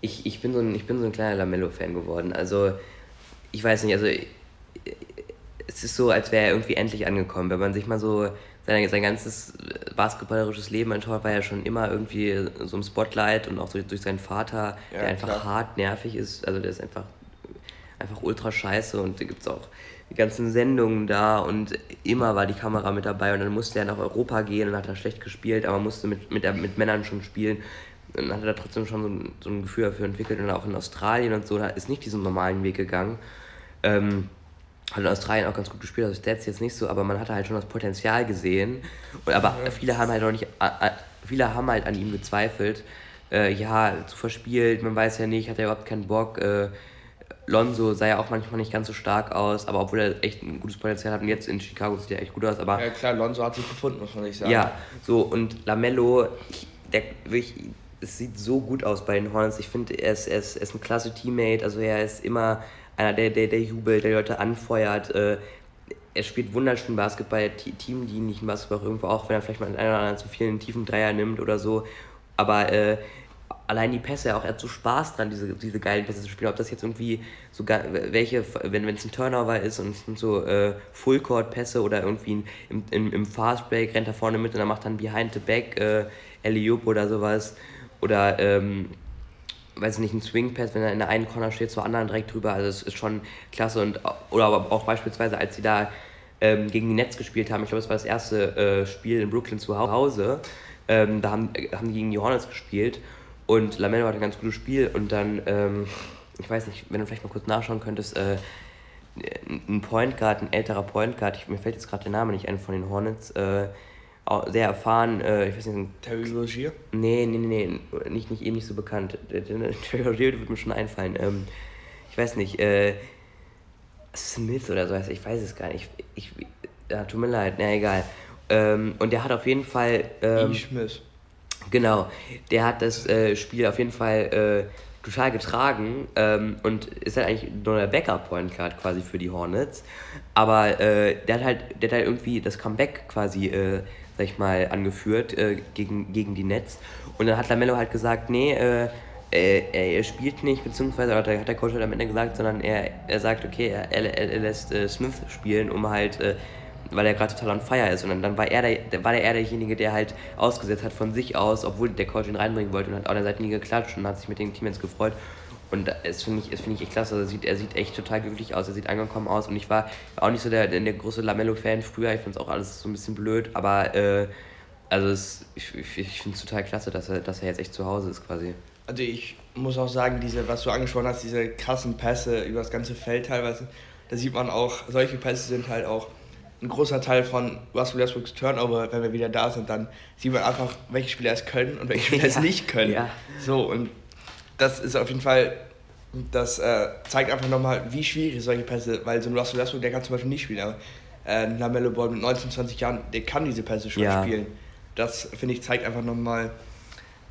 ich, ich, bin so ein, ich bin so ein kleiner Lamello-Fan geworden. Also, ich weiß nicht, also es ist so, als wäre er irgendwie endlich angekommen. Wenn man sich mal so sein, sein ganzes basketballerisches Leben anschaut, war er schon immer irgendwie so im Spotlight und auch durch, durch seinen Vater, ja, der einfach klar. hart nervig ist. Also der ist einfach, einfach ultra scheiße und da gibt es auch die ganzen Sendungen da und immer war die Kamera mit dabei und dann musste er nach Europa gehen und hat da schlecht gespielt, aber musste mit, mit, mit Männern schon spielen. Und dann hat er trotzdem schon so ein, so ein Gefühl dafür entwickelt und auch in Australien und so, da ist nicht diesen normalen Weg gegangen. Ähm, hat in Australien auch ganz gut gespielt, also Stats jetzt nicht so, aber man hatte halt schon das Potenzial gesehen. Und, aber ja. viele haben halt noch nicht, viele haben halt an ihm gezweifelt. Äh, ja, zu verspielt, man weiß ja nicht, hat er überhaupt keinen Bock. Äh, Lonzo sah ja auch manchmal nicht ganz so stark aus, aber obwohl er echt ein gutes Potenzial hat und jetzt in Chicago sieht er echt gut aus. Aber ja klar, Lonzo hat sich gefunden, muss man nicht sagen. Ja, so und Lamello, der wirklich, es sieht so gut aus bei den Hornets. Ich finde, er ist, er, ist, er ist ein klasse Teammate, also er ist immer einer, der, der, der jubelt, der Leute anfeuert. Äh, er spielt wunderschön Basketball, Team, die nicht Basketball irgendwo auch, wenn er vielleicht mal einen oder anderen zu vielen tiefen Dreier nimmt oder so. Aber äh, allein die Pässe, auch er hat so Spaß dran, diese, diese geilen Pässe zu spielen. Ob das jetzt irgendwie so welche, wenn es ein Turnover ist und es sind so äh, Full-Court-Pässe oder irgendwie im, im, im Fastbreak rennt er vorne mit und dann macht dann Behind the Back äh, Eliup oder sowas. Oder, ähm, weiß ich nicht, ein Swing-Pass, wenn er in der einen Corner steht, zur anderen direkt drüber. Also, es ist schon klasse. Und, oder auch beispielsweise, als sie da ähm, gegen die Nets gespielt haben, ich glaube, es war das erste äh, Spiel in Brooklyn zu Hause, ähm, da haben, haben die gegen die Hornets gespielt Und Lamello hat ein ganz gutes Spiel und dann, ähm, ich weiß nicht, wenn du vielleicht mal kurz nachschauen könntest, äh, ein Point Guard, ein älterer Point Guard, ich, mir fällt jetzt gerade der Name nicht ein von den Hornets, äh, sehr erfahren, äh, ich weiß nicht. Terry Rogier? Nee, nee, nee, nee, nicht, nicht eben nicht so bekannt. (laughs) Terry Rogier wird mir schon einfallen. Ähm, ich weiß nicht, äh, Smith oder so heißt ich weiß es gar nicht. Ich, ich, ja, tut mir leid, na egal. Ähm, und der hat auf jeden Fall. Ähm, e. Smith. Genau, der hat das äh, Spiel auf jeden Fall äh, total getragen ähm, und ist halt eigentlich nur der Backup-Point Guard quasi für die Hornets. Aber äh, der, hat halt, der hat halt irgendwie das Comeback quasi, äh, sag ich mal, angeführt äh, gegen, gegen die Nets. Und dann hat Lamello halt gesagt, nee, äh, er, er, spielt nicht, beziehungsweise hat der Coach halt am Ende gesagt, sondern er, er sagt, okay, er, er, er lässt Smith spielen, um halt weil er gerade total on fire ist. Und dann, dann war er der, war er derjenige, der halt ausgesetzt hat von sich aus, obwohl der Coach ihn reinbringen wollte und hat an der Seite nie geklatscht und hat sich mit dem Team jetzt gefreut. Und das finde ich, find ich echt klasse. Also sieht, er sieht echt total glücklich aus, er sieht angekommen aus. Und ich war auch nicht so der, der große Lamello-Fan früher. Ich finde es auch alles so ein bisschen blöd. Aber äh, also es, ich, ich, ich finde es total klasse, dass er, dass er jetzt echt zu Hause ist quasi. Also ich muss auch sagen, diese, was du angesprochen hast, diese krassen Pässe über das ganze Feld teilweise, da sieht man auch, solche Pässe sind halt auch ein großer Teil von Russell Westbrooks Turnover, wenn wir wieder da sind, dann sieht man einfach, welche Spieler es können und welche Spieler (laughs) ja, es nicht können. Ja. So, und das ist auf jeden Fall, das äh, zeigt einfach nochmal, wie schwierig solche Pässe, weil so ein Russell Westbrook, der kann zum Beispiel nicht spielen, aber äh, ein Lamello Ball mit 19, 20 Jahren, der kann diese Pässe schon ja. spielen. Das, finde ich, zeigt einfach nochmal,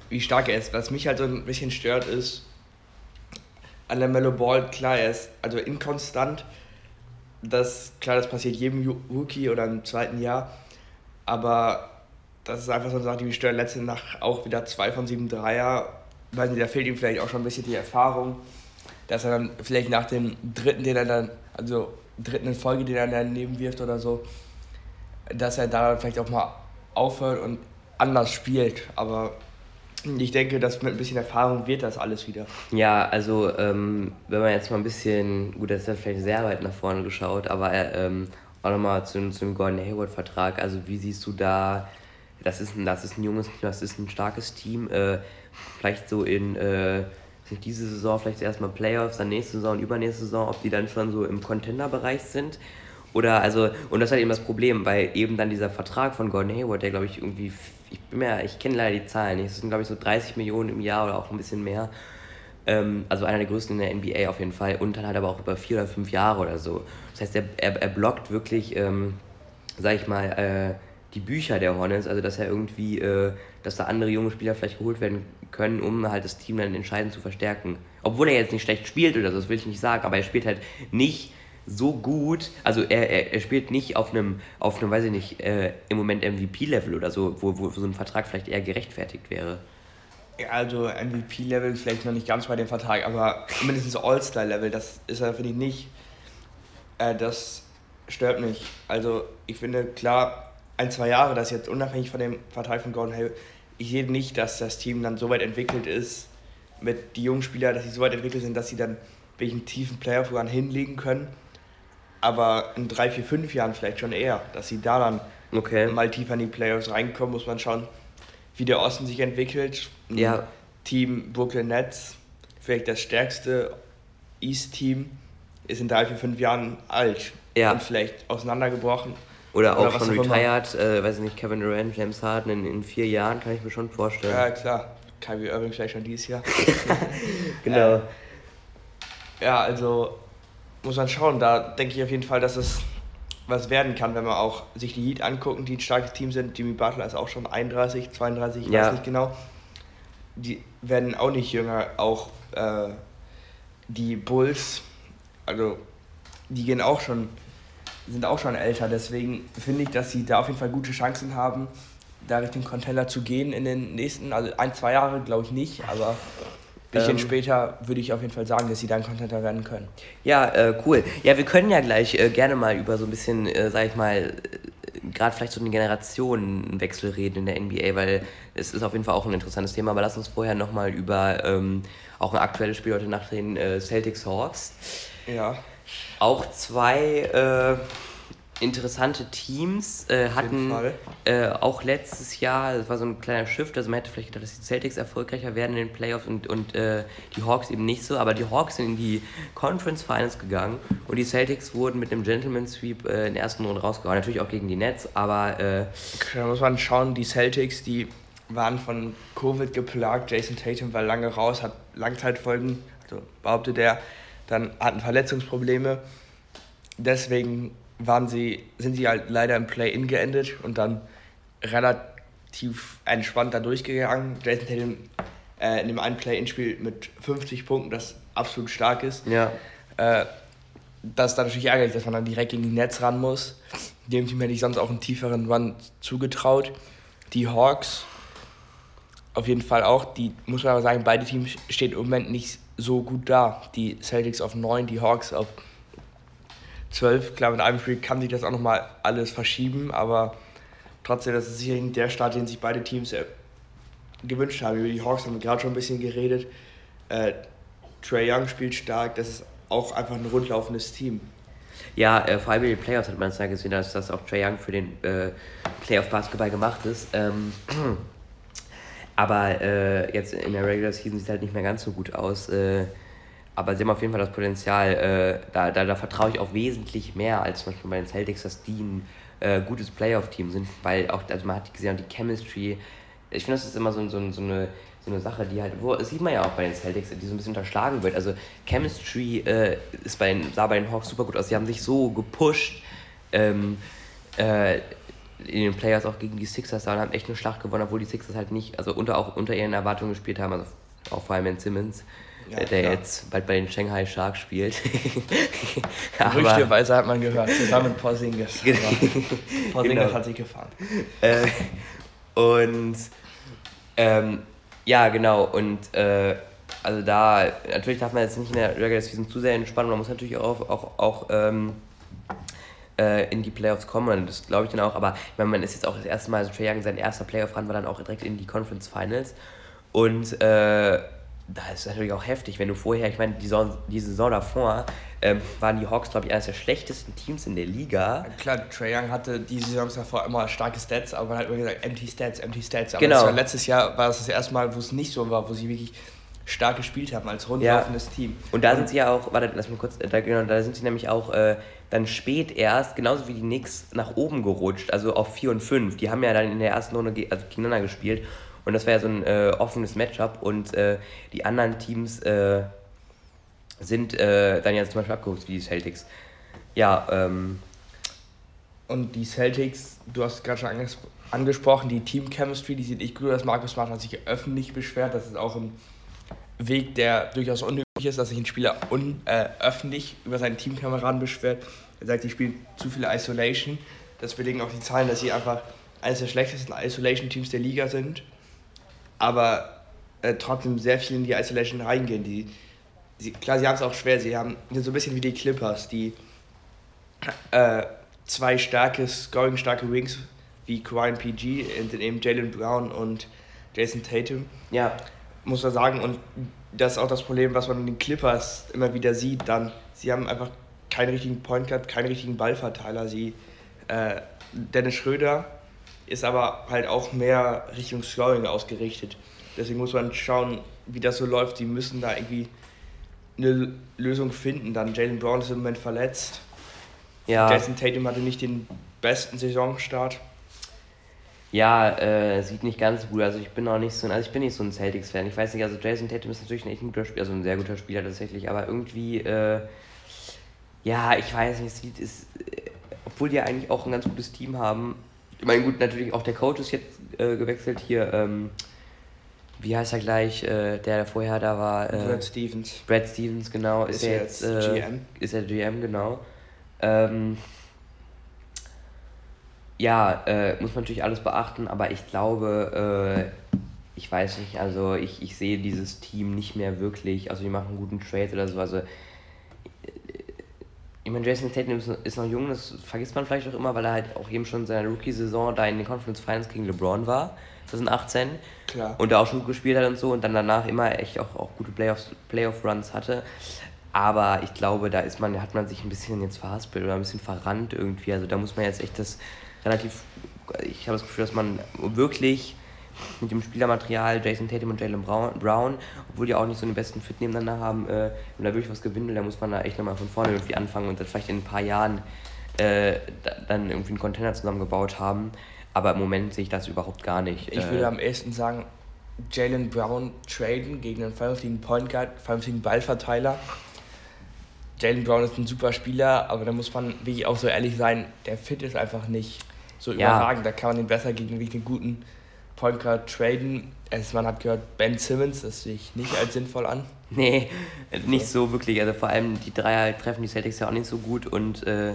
wie stark er ist. Was mich halt so ein bisschen stört, ist, an Lamello Ball, klar, er ist also inkonstant, das, klar, das passiert jedem Rookie oder im zweiten Jahr, aber das ist einfach so eine Sache, die mich stört. Letzte Nacht auch wieder zwei von sieben Dreier. Weiß nicht, da fehlt ihm vielleicht auch schon ein bisschen die Erfahrung, dass er dann vielleicht nach dem dritten, den er dann, also dritten in Folge, den er dann daneben wirft oder so, dass er da vielleicht auch mal aufhört und anders spielt. Aber ich denke, dass mit ein bisschen Erfahrung wird das alles wieder. Ja, also ähm, wenn man jetzt mal ein bisschen, gut, das ist ja vielleicht sehr weit nach vorne geschaut, aber ähm, auch nochmal zu, zu dem Gordon Hayward-Vertrag, also wie siehst du da, das ist, ein, das ist ein junges Team, das ist ein starkes Team, äh, vielleicht so in äh, diese Saison vielleicht erstmal Playoffs, dann nächste Saison übernächste Saison, ob die dann schon so im Contender-Bereich sind. Oder also, und das ist halt eben das Problem, weil eben dann dieser Vertrag von Gordon Hayward, der glaube ich irgendwie ich bin mir, ich kenne leider die Zahlen nicht. Es sind, glaube ich, so 30 Millionen im Jahr oder auch ein bisschen mehr. Ähm, also einer der größten in der NBA auf jeden Fall. Und dann halt aber auch über vier oder fünf Jahre oder so. Das heißt, er, er, er blockt wirklich, ähm, sag ich mal, äh, die Bücher der Hornets. Also, dass er irgendwie, äh, dass da andere junge Spieler vielleicht geholt werden können, um halt das Team dann entscheidend zu verstärken. Obwohl er jetzt nicht schlecht spielt oder so, das will ich nicht sagen, aber er spielt halt nicht so gut, also er, er, er spielt nicht auf einem, auf einem, weiß ich nicht, äh, im Moment MVP-Level oder so, wo, wo so ein Vertrag vielleicht eher gerechtfertigt wäre. Also MVP-Level vielleicht noch nicht ganz bei dem Vertrag, aber mindestens All-Star-Level, das ist er, finde ich, nicht. Äh, das stört mich. Also ich finde, klar, ein, zwei Jahre, das jetzt unabhängig von dem Vertrag von Gordon Hayward, ich sehe nicht, dass das Team dann so weit entwickelt ist, mit die jungen Spieler, dass sie so weit entwickelt sind, dass sie dann welchen tiefen Playoff-Run hinlegen können aber in drei, vier, fünf Jahren vielleicht schon eher, dass sie da dann okay. mal tiefer in die Playoffs reinkommen, muss man schauen, wie der Osten sich entwickelt. Ja. Team Brooklyn Nets, vielleicht das stärkste East-Team, ist in drei, vier, fünf Jahren alt ja. und vielleicht auseinandergebrochen. Oder auch Oder schon retired, äh, weiß nicht, Kevin Durant, James Harden in, in vier Jahren, kann ich mir schon vorstellen. Ja, klar. Kyrie Irving vielleicht schon dieses Jahr. (laughs) genau. Äh, ja, also muss man schauen. Da denke ich auf jeden Fall, dass es was werden kann, wenn man auch sich die Heat angucken, die ein starkes Team sind. Jimmy Butler ist auch schon 31, 32, ich ja. weiß nicht genau. Die werden auch nicht jünger. Auch äh, die Bulls, also die gehen auch schon, sind auch schon älter. Deswegen finde ich, dass sie da auf jeden Fall gute Chancen haben, da Richtung Contender zu gehen in den nächsten, also ein, zwei Jahre glaube ich nicht, aber bisschen ähm, später würde ich auf jeden Fall sagen, dass sie dann Contenter werden können. Ja, äh, cool. Ja, wir können ja gleich äh, gerne mal über so ein bisschen, äh, sag ich mal, äh, gerade vielleicht so einen Generationenwechsel reden in der NBA, weil es ist auf jeden Fall auch ein interessantes Thema. Aber lass uns vorher nochmal über ähm, auch ein aktuelles Spiel heute nach den äh, Celtics Hawks. Ja. Auch zwei, äh, interessante Teams äh, hatten äh, auch letztes Jahr, das war so ein kleiner Shift, also man hätte vielleicht gedacht, dass die Celtics erfolgreicher werden in den Playoffs und, und äh, die Hawks eben nicht so, aber die Hawks sind in die Conference Finals gegangen und die Celtics wurden mit einem Gentleman Sweep äh, in der ersten Runde rausgehauen, natürlich auch gegen die Nets, aber... Äh, da muss man schauen, die Celtics, die waren von Covid geplagt, Jason Tatum war lange raus, hat Langzeitfolgen, also behauptet er, dann hatten Verletzungsprobleme, deswegen waren sie, sind sie halt leider im Play-In geendet und dann relativ entspannt da durchgegangen. Jason Tatum äh, in dem einen Play-In-Spiel mit 50 Punkten, das absolut stark ist. Ja. Äh, das ist dann natürlich ärgerlich, dass man dann direkt gegen die Netz ran muss. Dem Team hätte ich sonst auch einen tieferen Run zugetraut. Die Hawks auf jeden Fall auch. Die muss man aber sagen, beide Teams stehen im Moment nicht so gut da. Die Celtics auf 9, die Hawks auf 12. Klar, mit einem Spiel kann sich das auch nochmal alles verschieben, aber trotzdem, das ist sicherlich der Start, den sich beide Teams äh, gewünscht haben. Über die Hawks haben wir gerade schon ein bisschen geredet. Äh, Trey Young spielt stark, das ist auch einfach ein rundlaufendes Team. Ja, äh, vor allem in den Playoffs hat man es ja gesehen, dass, dass auch Trey Young für den äh, Playoff-Basketball gemacht ist. Ähm, (clears throat) aber äh, jetzt in der Regular Season sieht es halt nicht mehr ganz so gut aus. Äh, aber sie haben auf jeden Fall das Potenzial, äh, da, da, da vertraue ich auch wesentlich mehr als zum Beispiel bei den Celtics, dass die ein äh, gutes Playoff-Team sind, weil auch, also man hat gesehen, die Chemistry, ich finde, das ist immer so, so, so, eine, so eine Sache, die halt, wo, das sieht man ja auch bei den Celtics, die so ein bisschen unterschlagen wird. Also Chemistry äh, ist bei den, sah bei den Hawks super gut aus, sie haben sich so gepusht, ähm, äh, in den Players auch gegen die Sixers da und haben echt eine Schlacht gewonnen, obwohl die Sixers halt nicht, also unter, auch unter ihren Erwartungen gespielt haben, also auch vor allem in Simmons ja, der klar. jetzt bald bei den Shanghai Sharks spielt. (laughs) Gerüchteweise hat man gehört, zusammen mit Porzingis. Porzingis genau. hat sich gefahren. Äh, und ähm, ja, genau. Und äh, also da, natürlich darf man jetzt nicht in der Regular Season zu sehr entspannen, man muss natürlich auch, auch, auch ähm, äh, in die Playoffs kommen. Und das glaube ich dann auch. Aber ich meine, man ist jetzt auch das erste Mal, also Trae Young, sein erster Playoff-Run war dann auch direkt in die Conference Finals. Und äh, da ist es natürlich auch heftig, wenn du vorher, ich meine, die Saison, die Saison davor ähm, waren die Hawks, glaube ich, eines der schlechtesten Teams in der Liga. Klar, Trae Young hatte die Saison davor immer starke Stats, aber man hat immer gesagt, empty Stats, empty Stats. Aber genau. letztes Jahr war das das erste Mal, wo es nicht so war, wo sie wirklich stark gespielt haben als rundlaufendes ja. Team. Und da sind sie ja auch, warte, lass mich kurz, da, genau, da sind sie nämlich auch äh, dann spät erst, genauso wie die Knicks, nach oben gerutscht, also auf 4 und 5. Die haben ja dann in der ersten Runde also gegeneinander gespielt und das wäre ja so ein äh, offenes Matchup und äh, die anderen Teams äh, sind äh, dann ja zum Beispiel abgeholt wie die Celtics. Ja, ähm. Und die Celtics, du hast gerade schon anges angesprochen, die Team Chemistry, die sieht nicht gut aus. Markus Smart hat sich öffentlich beschwert. Das ist auch ein Weg, der durchaus unüblich ist, dass sich ein Spieler un äh, öffentlich über seinen Teamkameraden beschwert. Er sagt, sie spielen zu viele Isolation. Das belegen auch die Zahlen, dass sie einfach eines der schlechtesten Isolation-Teams der Liga sind aber äh, trotzdem sehr viel in die Isolation reingehen. Die, sie, klar, sie haben es auch schwer. Sie haben so ein bisschen wie die Clippers, die äh, zwei starke, scoring-starke Wings wie und PG, und eben Jalen Brown und Jason Tatum. Ja. Muss man sagen. Und das ist auch das Problem, was man in den Clippers immer wieder sieht. Dann, sie haben einfach keinen richtigen Point Guard, keinen richtigen Ballverteiler. Sie, äh, Dennis Schröder ist aber halt auch mehr Richtung Scoring ausgerichtet. Deswegen muss man schauen, wie das so läuft. Sie müssen da irgendwie eine Lösung finden. Dann Jalen Brown ist im Moment verletzt. Ja. Jason Tatum hatte nicht den besten Saisonstart. Ja, äh, sieht nicht ganz gut. Also ich bin auch nicht so, also ich bin nicht so ein Celtics-Fan. Ich weiß nicht, also Jason Tatum ist natürlich ein echt guter Spieler, also ein sehr guter Spieler tatsächlich, aber irgendwie, äh, ja, ich weiß nicht, es sieht, es, äh, obwohl die ja eigentlich auch ein ganz gutes Team haben, ich meine, gut, natürlich auch der Coach ist jetzt äh, gewechselt hier. Ähm, wie heißt er gleich, äh, der vorher da war? Brad Stevens. Brad Stevens, genau. Ist, ist er jetzt, GM? Ist er GM, genau. Ähm, ja, äh, muss man natürlich alles beachten, aber ich glaube, äh, ich weiß nicht, also ich, ich sehe dieses Team nicht mehr wirklich, also die machen einen guten Trade oder so, also ich meine, Jason Tatum ist noch jung, das vergisst man vielleicht auch immer, weil er halt auch eben schon in seiner Rookie-Saison da in den Conference Finals gegen LeBron war, 2018. Klar. Und da auch schon gut gespielt hat und so und dann danach immer echt auch, auch gute Playoffs, Playoff-Runs hatte. Aber ich glaube, da ist man, hat man sich ein bisschen jetzt verhaspelt oder ein bisschen verrannt irgendwie. Also da muss man jetzt echt das relativ. Ich habe das Gefühl, dass man wirklich mit dem Spielermaterial Jason Tatum und Jalen Brown, obwohl die auch nicht so den besten Fit nebeneinander haben, äh, und da wirklich was gewinnen will, da muss man da echt nochmal von vorne irgendwie anfangen und dann vielleicht in ein paar Jahren äh, dann irgendwie einen Container zusammengebaut haben. Aber im Moment sehe ich das überhaupt gar nicht. Ich würde äh, am ehesten sagen, Jalen Brown traden gegen einen vernünftigen Point Guard, vernünftigen Ballverteiler. Jalen Brown ist ein super Spieler, aber da muss man wirklich auch so ehrlich sein, der Fit ist einfach nicht so ja. überragend. Da kann man ihn besser gegen wirklich einen guten Point Guard traden. Also man hat gehört, Ben Simmons, das sehe ich nicht als sinnvoll an. (laughs) Nee, nicht so wirklich. Also vor allem die Dreier treffen die Celtics ja auch nicht so gut und äh,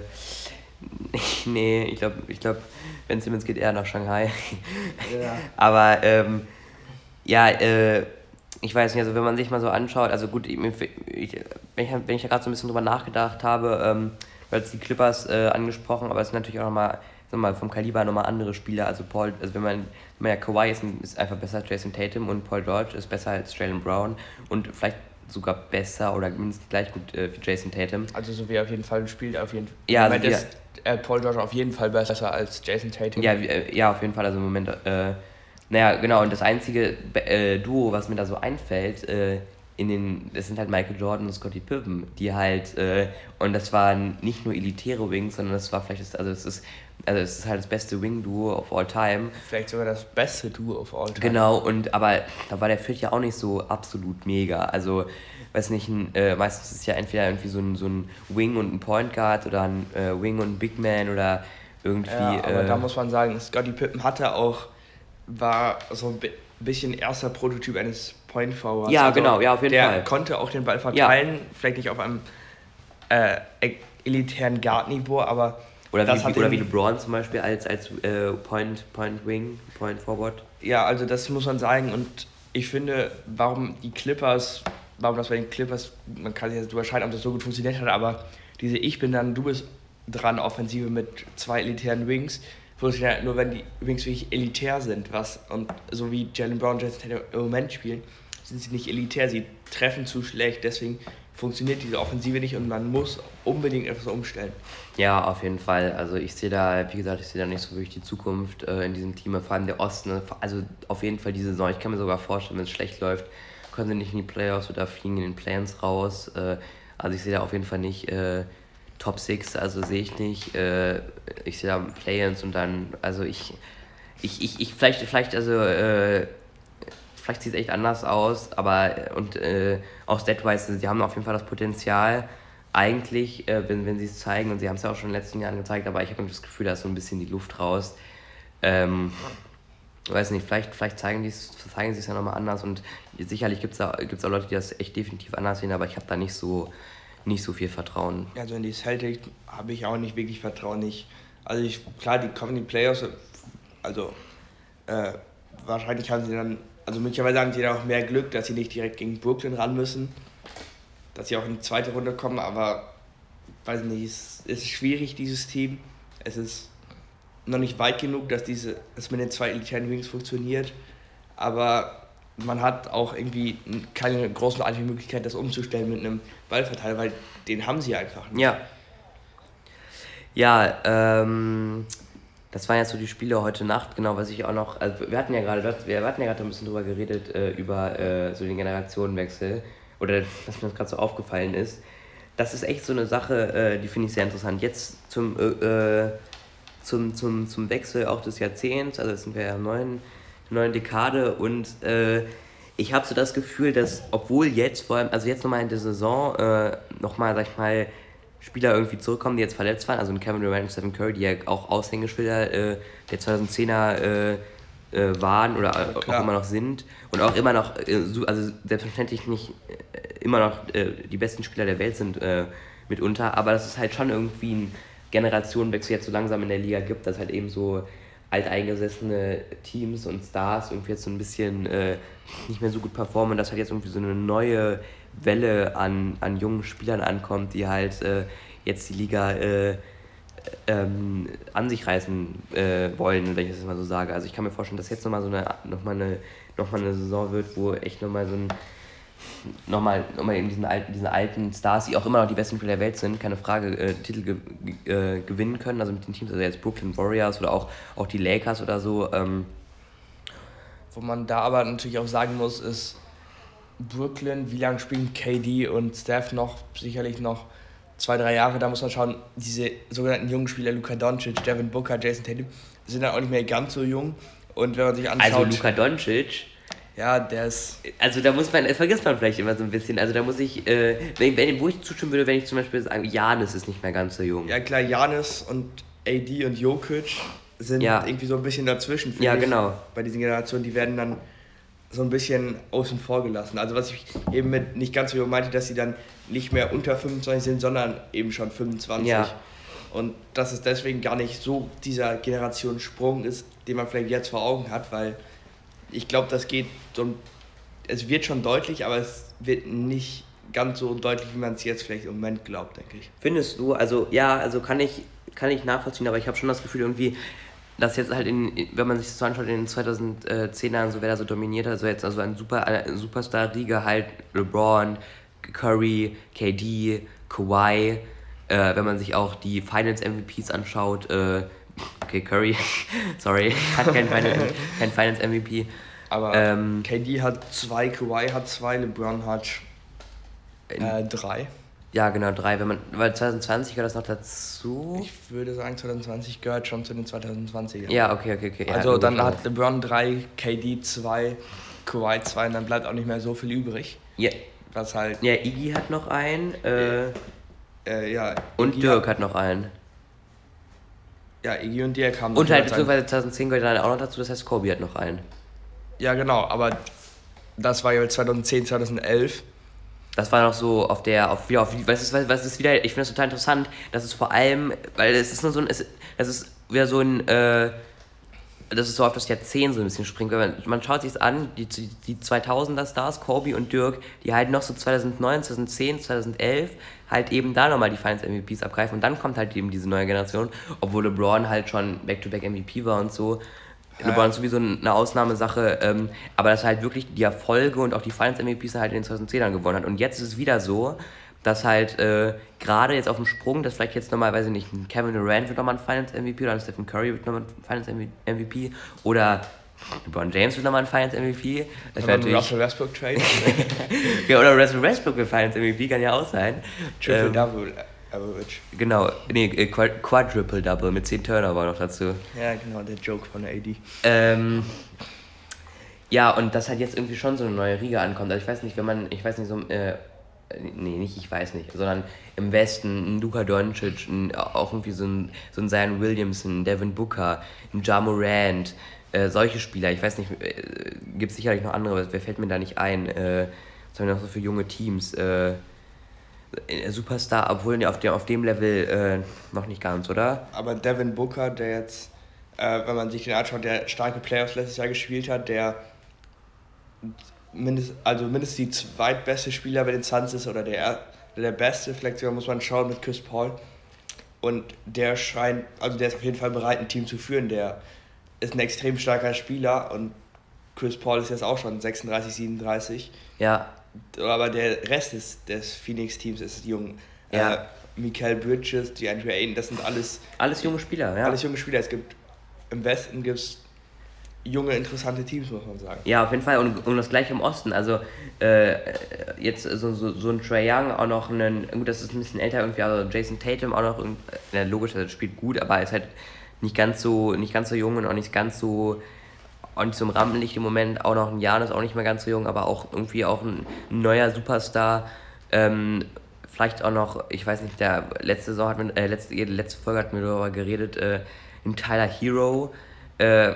(laughs) nee, ich glaube, ich glaub, Ben Simmons geht eher nach Shanghai. Ja. (laughs) Aber ähm, ja, äh, ich weiß nicht, also wenn man sich mal so anschaut, also gut, ich, ich, wenn ich, wenn ich da gerade so ein bisschen drüber nachgedacht habe, ähm, du hast die Clippers äh, angesprochen, aber es sind natürlich auch nochmal mal, vom Kaliber nochmal andere Spieler. Also Paul, also wenn man, wenn man ja Kawhi ist, ist einfach besser als Jason Tatum und Paul George ist besser als Jalen Brown und vielleicht sogar besser oder mindestens gleich gut äh, wie Jason Tatum. Also so wie er auf jeden Fall spielt, auf jeden Fall. Ja, also ist äh, Paul George auf jeden Fall besser als Jason Tatum. Ja, äh, ja auf jeden Fall. Also im Moment äh, naja, genau, und das einzige äh, Duo, was mir da so einfällt, äh, in den, das sind halt Michael Jordan und Scottie Pippen, die halt, äh, und das waren nicht nur elitäre Wings, sondern das war vielleicht, das, also es ist, also es ist halt das beste Wing-Duo of all time. Vielleicht sogar das beste Duo of all time. Genau, und aber da war der Fit ja auch nicht so absolut mega. Also, weiß nicht, ein, äh, meistens ist es ja entweder irgendwie so ein, so ein Wing und ein Point Guard oder ein äh, Wing und ein Big Man oder irgendwie. Ja, aber da äh, muss man sagen, Scottie Pippen hatte auch war so ein bisschen erster Prototyp eines Point Forwards. Ja, also genau, ja, auf jeden der Fall. Der konnte auch den Ball verteilen, ja. vielleicht nicht auf einem äh, e-, elitären Guard-Niveau, aber. Oder, wie, oder wie LeBron zum Beispiel als, als äh, Point, Point Wing, Point Forward. Ja, also das muss man sagen und ich finde, warum die Clippers, warum das bei den Clippers, man kann sich jetzt überschreiten, ob das so gut funktioniert hat, aber diese Ich bin dann, du bist dran Offensive mit zwei elitären Wings, funktioniert nur, wenn die übrigens wirklich elitär sind. Was, und so wie Jalen Brown und Jason Tatum im Moment spielen, sind sie nicht elitär, sie treffen zu schlecht, deswegen funktioniert diese Offensive nicht und man muss unbedingt etwas umstellen. Ja, auf jeden Fall. Also ich sehe da, wie gesagt, ich sehe da nicht so wirklich die Zukunft äh, in diesem Team, vor allem der Osten. Also auf jeden Fall diese Saison. Ich kann mir sogar vorstellen, wenn es schlecht läuft, können sie nicht in die Playoffs oder fliegen in den Plans raus. Äh, also ich sehe da auf jeden Fall nicht äh, Top 6, also sehe ich nicht. Äh, ich sehe da Play-ins und dann, also ich, ich, ich, ich vielleicht, vielleicht, also, äh, vielleicht sieht es echt anders aus, aber, und äh, auch statwise, sie haben auf jeden Fall das Potenzial, eigentlich, äh, wenn, wenn sie es zeigen, und sie haben es ja auch schon in den letzten Jahren gezeigt, aber ich habe das Gefühl, da ist so ein bisschen die Luft raus. Ähm, weiß nicht, vielleicht, vielleicht zeigen, zeigen sie es ja nochmal anders und sicherlich gibt es gibt's auch Leute, die das echt definitiv anders sehen, aber ich habe da nicht so nicht so viel Vertrauen. Also in die Celtics habe ich auch nicht wirklich Vertrauen. Ich, also ich, klar, die kommen in die Playoffs, also äh, wahrscheinlich haben sie dann, also möglicherweise haben sie dann auch mehr Glück, dass sie nicht direkt gegen Brooklyn ran müssen, dass sie auch in die zweite Runde kommen, aber weiß nicht, es ist schwierig, dieses Team. Es ist noch nicht weit genug, dass diese, dass mit den zwei elitären Wings funktioniert, aber man hat auch irgendwie keine großen Möglichkeit, das umzustellen mit einem Ballverteiler, weil den haben sie einfach nicht. Ja. Ja, ähm, das waren jetzt so die Spiele heute Nacht, genau, was ich auch noch, also wir hatten ja gerade, wir hatten ja gerade ein bisschen drüber geredet, äh, über äh, so den Generationenwechsel, oder was mir gerade so aufgefallen ist. Das ist echt so eine Sache, äh, die finde ich sehr interessant. Jetzt zum, äh, äh, zum, zum, zum Wechsel auch des Jahrzehnts, also jetzt sind wir ja im neuen neuen Dekade und ich habe so das Gefühl, dass obwohl jetzt vor allem, also jetzt nochmal in der Saison äh, nochmal, sag ich mal, Spieler irgendwie zurückkommen, die jetzt verletzt waren, also ein Kevin Durant und Stephen Curry, die ja auch Aushängeschilder äh, der 2010er äh, äh, waren oder ja, auch immer noch sind. Und auch immer noch, äh, also selbstverständlich nicht äh, immer noch äh, die besten Spieler der Welt sind äh, mitunter, aber dass es halt schon irgendwie ein Generationenwechsel jetzt so langsam in der Liga gibt, dass halt eben so alteingesessene Teams und Stars irgendwie jetzt so ein bisschen äh, nicht mehr so gut performen und dass halt jetzt irgendwie so eine neue Welle an, an jungen Spielern ankommt, die halt äh, jetzt die Liga äh, ähm, an sich reißen äh, wollen, wenn ich das mal so sage. Also ich kann mir vorstellen, dass jetzt nochmal so eine, noch mal eine, noch mal eine Saison wird, wo echt nochmal so ein nochmal, nochmal eben diesen alten, diesen alten Stars, die auch immer noch die besten Spieler der Welt sind, keine Frage, äh, Titel ge äh, gewinnen können, also mit den Teams, also jetzt Brooklyn Warriors oder auch, auch die Lakers oder so. Ähm. Wo man da aber natürlich auch sagen muss, ist Brooklyn, wie lange spielen KD und Steph noch? Sicherlich noch zwei, drei Jahre. Da muss man schauen, diese sogenannten jungen Spieler, Luka Doncic, Devin Booker, Jason Tatum, sind dann auch nicht mehr ganz so jung. Und wenn man sich anschaut... Also Luka Doncic ja, der ist. Also da muss man, das vergisst man vielleicht immer so ein bisschen. Also da muss ich, äh, wenn, wenn, wo ich zustimmen würde, wenn ich zum Beispiel sagen, Janis ist nicht mehr ganz so jung. Ja klar, Janis und AD und Jokic sind ja. irgendwie so ein bisschen dazwischen. Ja, ich, genau. Bei diesen Generationen, die werden dann so ein bisschen außen vor gelassen. Also was ich eben mit nicht ganz so meinte, dass sie dann nicht mehr unter 25 sind, sondern eben schon 25. Ja. Und dass es deswegen gar nicht so dieser Generationssprung ist, den man vielleicht jetzt vor Augen hat, weil ich glaube, das geht so, es wird schon deutlich, aber es wird nicht ganz so deutlich, wie man es jetzt vielleicht im Moment glaubt, denke ich. Findest du, also ja, also kann ich, kann ich nachvollziehen, aber ich habe schon das Gefühl irgendwie, dass jetzt halt in, wenn man sich das so anschaut, in den 2010ern, so wer da so dominiert hat, so jetzt also ein Super, eine Superstar-Riege halt LeBron, Curry, KD, Kawhi, äh, wenn man sich auch die Finals-MVPs anschaut, äh, Okay, Curry, (laughs) sorry, hat kein Finance, kein Finance MVP. Aber ähm, KD hat zwei, Kawhi hat zwei, LeBron hat äh, drei. Ja, genau, drei. Wenn man, weil 2020 gehört das noch dazu? Ich würde sagen, 2020 gehört schon zu den 2020ern. Ja, okay, okay, okay. Also ja, dann hat LeBron drei, KD zwei, Kawhi zwei und dann bleibt auch nicht mehr so viel übrig. Ja. Was halt. Ja, Iggy hat noch einen. Äh, äh, ja. Und Iggy Dirk hat, hat noch einen. Ja, Iggy und Dirk haben Und halt beziehungsweise 2010 gehört dann auch noch dazu, das heißt Kobe hat noch einen. Ja, genau, aber das war ja 2010, 2011. Das war noch so auf der, auf wieder auf, was ist, was ist wieder, ich finde das total interessant, dass es vor allem, weil es ist nur so ein, es, das ist wieder so ein, äh, dass es so auf das Jahrzehnt so ein bisschen springt. Weil man, man schaut sich an, die, die 2000er Stars, Kobe und Dirk, die halt noch so 2009, 2010, 2011 halt eben da nochmal die Finals MVPs abgreifen und dann kommt halt eben diese neue Generation, obwohl LeBron halt schon Back-to-Back -back MVP war und so. LeBron ist sowieso eine Ausnahmesache, ähm, aber dass halt wirklich die Erfolge und auch die Finals MVPs halt in den 2010ern gewonnen hat. Und jetzt ist es wieder so, dass halt äh, gerade jetzt auf dem Sprung, dass vielleicht jetzt nochmal, weiß ich nicht, ein Kevin Durant wird nochmal ein Finals MVP oder ein Stephen Curry wird nochmal ein Finals MVP oder LeBron James wird nochmal ein Finals MVP. Das wäre natürlich. Russell Westbrook (laughs) Trade. ja, oder Russell Westbrook wird Finals MVP, kann ja auch sein. Triple ähm. Average. Genau, nee, äh, Quadruple Double mit 10 Turnover noch dazu. Ja, genau, der Joke von AD. Ähm, ja, und dass halt jetzt irgendwie schon so eine neue Riga ankommt. Also ich weiß nicht, wenn man, ich weiß nicht, so, äh, nee, nicht ich weiß nicht, sondern im Westen ein Luka Doncic, ein, auch irgendwie so ein, so ein Zion Williamson, ein Devin Booker, ein Ja Morant, äh, solche Spieler, ich weiß nicht, äh, gibt es sicherlich noch andere, wer fällt mir da nicht ein? Äh, was haben wir noch so für junge Teams? Äh Superstar, obwohl auf dem, auf dem Level äh, noch nicht ganz, oder? Aber Devin Booker, der jetzt, äh, wenn man sich den anschaut, der starke Playoffs letztes Jahr gespielt hat, der mindest, also mindestens die zweitbeste Spieler bei den Suns ist oder der, der beste, vielleicht sogar muss man schauen mit Chris Paul. Und der scheint, also der ist auf jeden Fall bereit, ein Team zu führen, der ist ein extrem starker Spieler und Chris Paul ist jetzt auch schon 36, 37. Ja. Aber der Rest des, des Phoenix-Teams ist jung. Ja. Äh, Michael Bridges, die Andrew Aiden, das sind alles. Alles junge Spieler, ja. Alles junge Spieler. Es gibt im Westen gibt's junge, interessante Teams, muss man sagen. Ja, auf jeden Fall. Und, und das gleiche im Osten. Also äh, jetzt so, so, so ein Trey Young, auch noch einen, gut, das ist ein bisschen älter irgendwie, also Jason Tatum auch noch, ja, logisch, er spielt gut, aber er ist halt nicht ganz so, nicht ganz so jung und auch nicht ganz so, auch nicht so im Rampenlicht im Moment. Auch noch ein Jan ist auch nicht mehr ganz so jung, aber auch irgendwie auch ein, neuer Superstar. Ähm, vielleicht auch noch, ich weiß nicht, der letzte Saison hat man, äh, letzte, letzte Folge hat mir darüber geredet, äh, ein Tyler Hero, äh,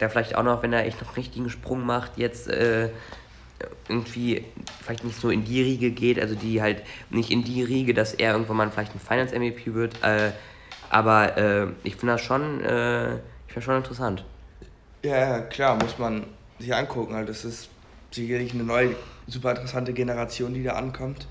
der vielleicht auch noch, wenn er echt noch einen richtigen Sprung macht, jetzt äh, irgendwie vielleicht nicht so in die Riege geht, also die halt nicht in die Riege, dass er irgendwann mal vielleicht ein Finance MVP wird, äh, aber äh, ich finde das schon, äh, ich finde schon interessant. Ja, klar, muss man sich angucken. Halt. Das ist sicherlich eine neue, super interessante Generation, die da ankommt.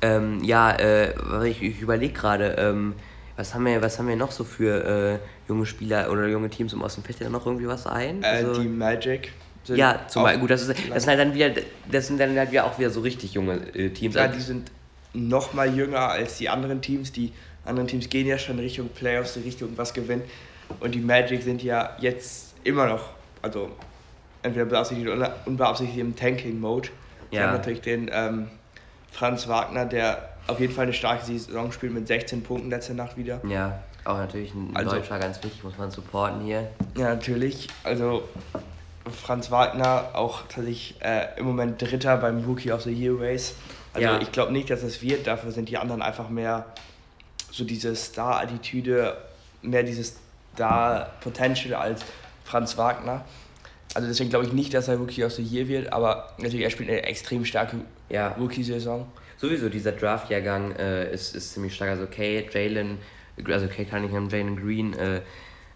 Ähm, ja, äh, ich, ich überlege gerade, ähm, was, haben wir, was haben wir noch so für äh, junge Spieler oder junge Teams im Osten? Fällt dir da noch irgendwie was ein? Äh, also, die Magic ja, zum Beispiel, gut, das, ist, das sind halt dann wieder, das sind dann halt wieder auch wieder so richtig junge äh, Teams. Ja, die sind noch mal jünger als die anderen Teams. Die anderen Teams gehen ja schon Richtung Playoffs, Richtung was gewinnen. Und die Magic sind ja jetzt immer noch, also entweder beabsichtigt oder unbeabsichtigt im Tanking-Mode. Ja. haben natürlich den ähm, Franz Wagner, der auf jeden Fall eine starke Saison spielt mit 16 Punkten letzte Nacht wieder. Ja, auch natürlich ein also, Deutscher, ganz wichtig, muss man supporten hier. Ja, natürlich. Also Franz Wagner auch tatsächlich äh, im Moment Dritter beim Rookie of the Year Race. Also ja. ich glaube nicht, dass es wird. Dafür sind die anderen einfach mehr so diese Star-Attitüde, mehr dieses Star-Potential als Franz Wagner. Also deswegen glaube ich nicht, dass er Rookie of the Year wird, aber natürlich, er spielt eine extrem starke ja. Rookie-Saison. Sowieso, dieser Draft-Jahrgang äh, ist, ist ziemlich stark. Also Kay, Jalen, also Kay Cunningham, Jalen Green, äh,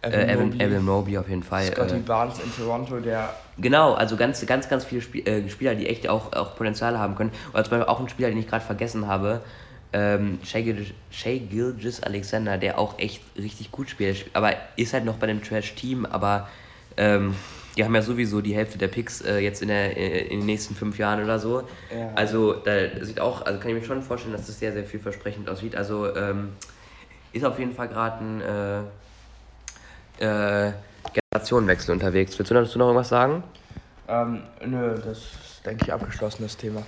Evan, äh, Evan, Mobley, Evan Mobley auf jeden Fall. Scotty äh, Barnes in Toronto, der. Genau, also ganz, ganz, ganz viele Spiel, äh, Spieler, die echt auch, auch Potenzial haben können. Oder zum Beispiel auch ein Spieler, den ich gerade vergessen habe, ähm, Shay Gilgis Alexander, der auch echt richtig gut spielt. Aber ist halt noch bei dem Trash-Team, aber ähm, die haben ja sowieso die Hälfte der Picks äh, jetzt in, der, äh, in den nächsten fünf Jahren oder so. Ja. Also da sieht auch, also kann ich mir schon vorstellen, dass das sehr, sehr vielversprechend aussieht. Also ähm, ist auf jeden Fall gerade ein äh, äh, Generationenwechsel unterwegs. Willst du dazu noch irgendwas sagen? Ähm, nö, das ist, denke ich, abgeschlossen, das Thema.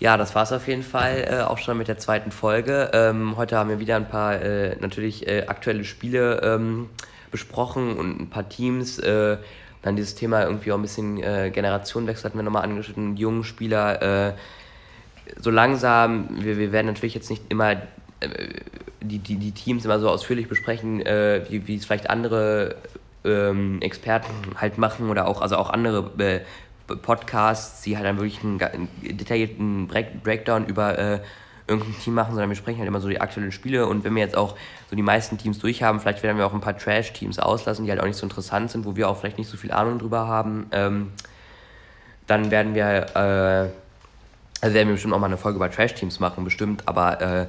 Ja, das war es auf jeden Fall äh, auch schon mit der zweiten Folge. Ähm, heute haben wir wieder ein paar äh, natürlich äh, aktuelle Spiele ähm, besprochen und ein paar Teams. Äh, dann dieses Thema irgendwie auch ein bisschen äh, Generationenwechsel hatten wir nochmal angeschnitten, jungen Spieler. Äh, so langsam, wir, wir werden natürlich jetzt nicht immer die, die, die Teams immer so ausführlich besprechen, wie, wie es vielleicht andere ähm, Experten halt machen oder auch, also auch andere Podcasts, die halt dann wirklich einen, einen detaillierten Break Breakdown über äh, irgendein Team machen, sondern wir sprechen halt immer so die aktuellen Spiele. Und wenn wir jetzt auch so die meisten Teams durchhaben, vielleicht werden wir auch ein paar Trash-Teams auslassen, die halt auch nicht so interessant sind, wo wir auch vielleicht nicht so viel Ahnung drüber haben, ähm, dann werden wir, äh, also werden wir bestimmt auch mal eine Folge über Trash-Teams machen, bestimmt, aber äh,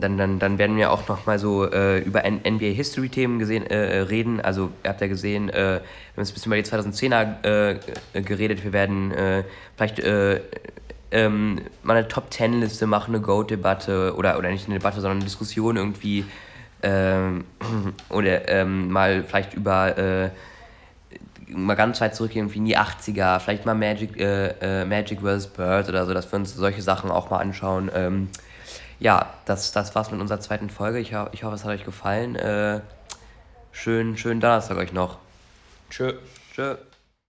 dann, dann, dann werden wir auch nochmal so äh, über NBA History Themen gesehen, äh, reden. Also ihr habt ja gesehen, äh, wir haben jetzt ein bisschen über die 2010er äh, geredet. Wir werden äh, vielleicht äh, ähm, mal eine Top 10 Liste machen, eine Goat-Debatte oder, oder nicht eine Debatte, sondern eine Diskussion irgendwie. Ähm, (clears throat) oder ähm, mal vielleicht über mal ganz weit zurück irgendwie in die 80er, vielleicht mal Magic, Magic vs. Bird oder so, dass wir uns solche Sachen auch mal anschauen. Ähm, ja, das, das war's mit unserer zweiten Folge. Ich, ich hoffe, es hat euch gefallen. Äh, schönen, schönen Donnerstag euch noch. Tschö. Tschö.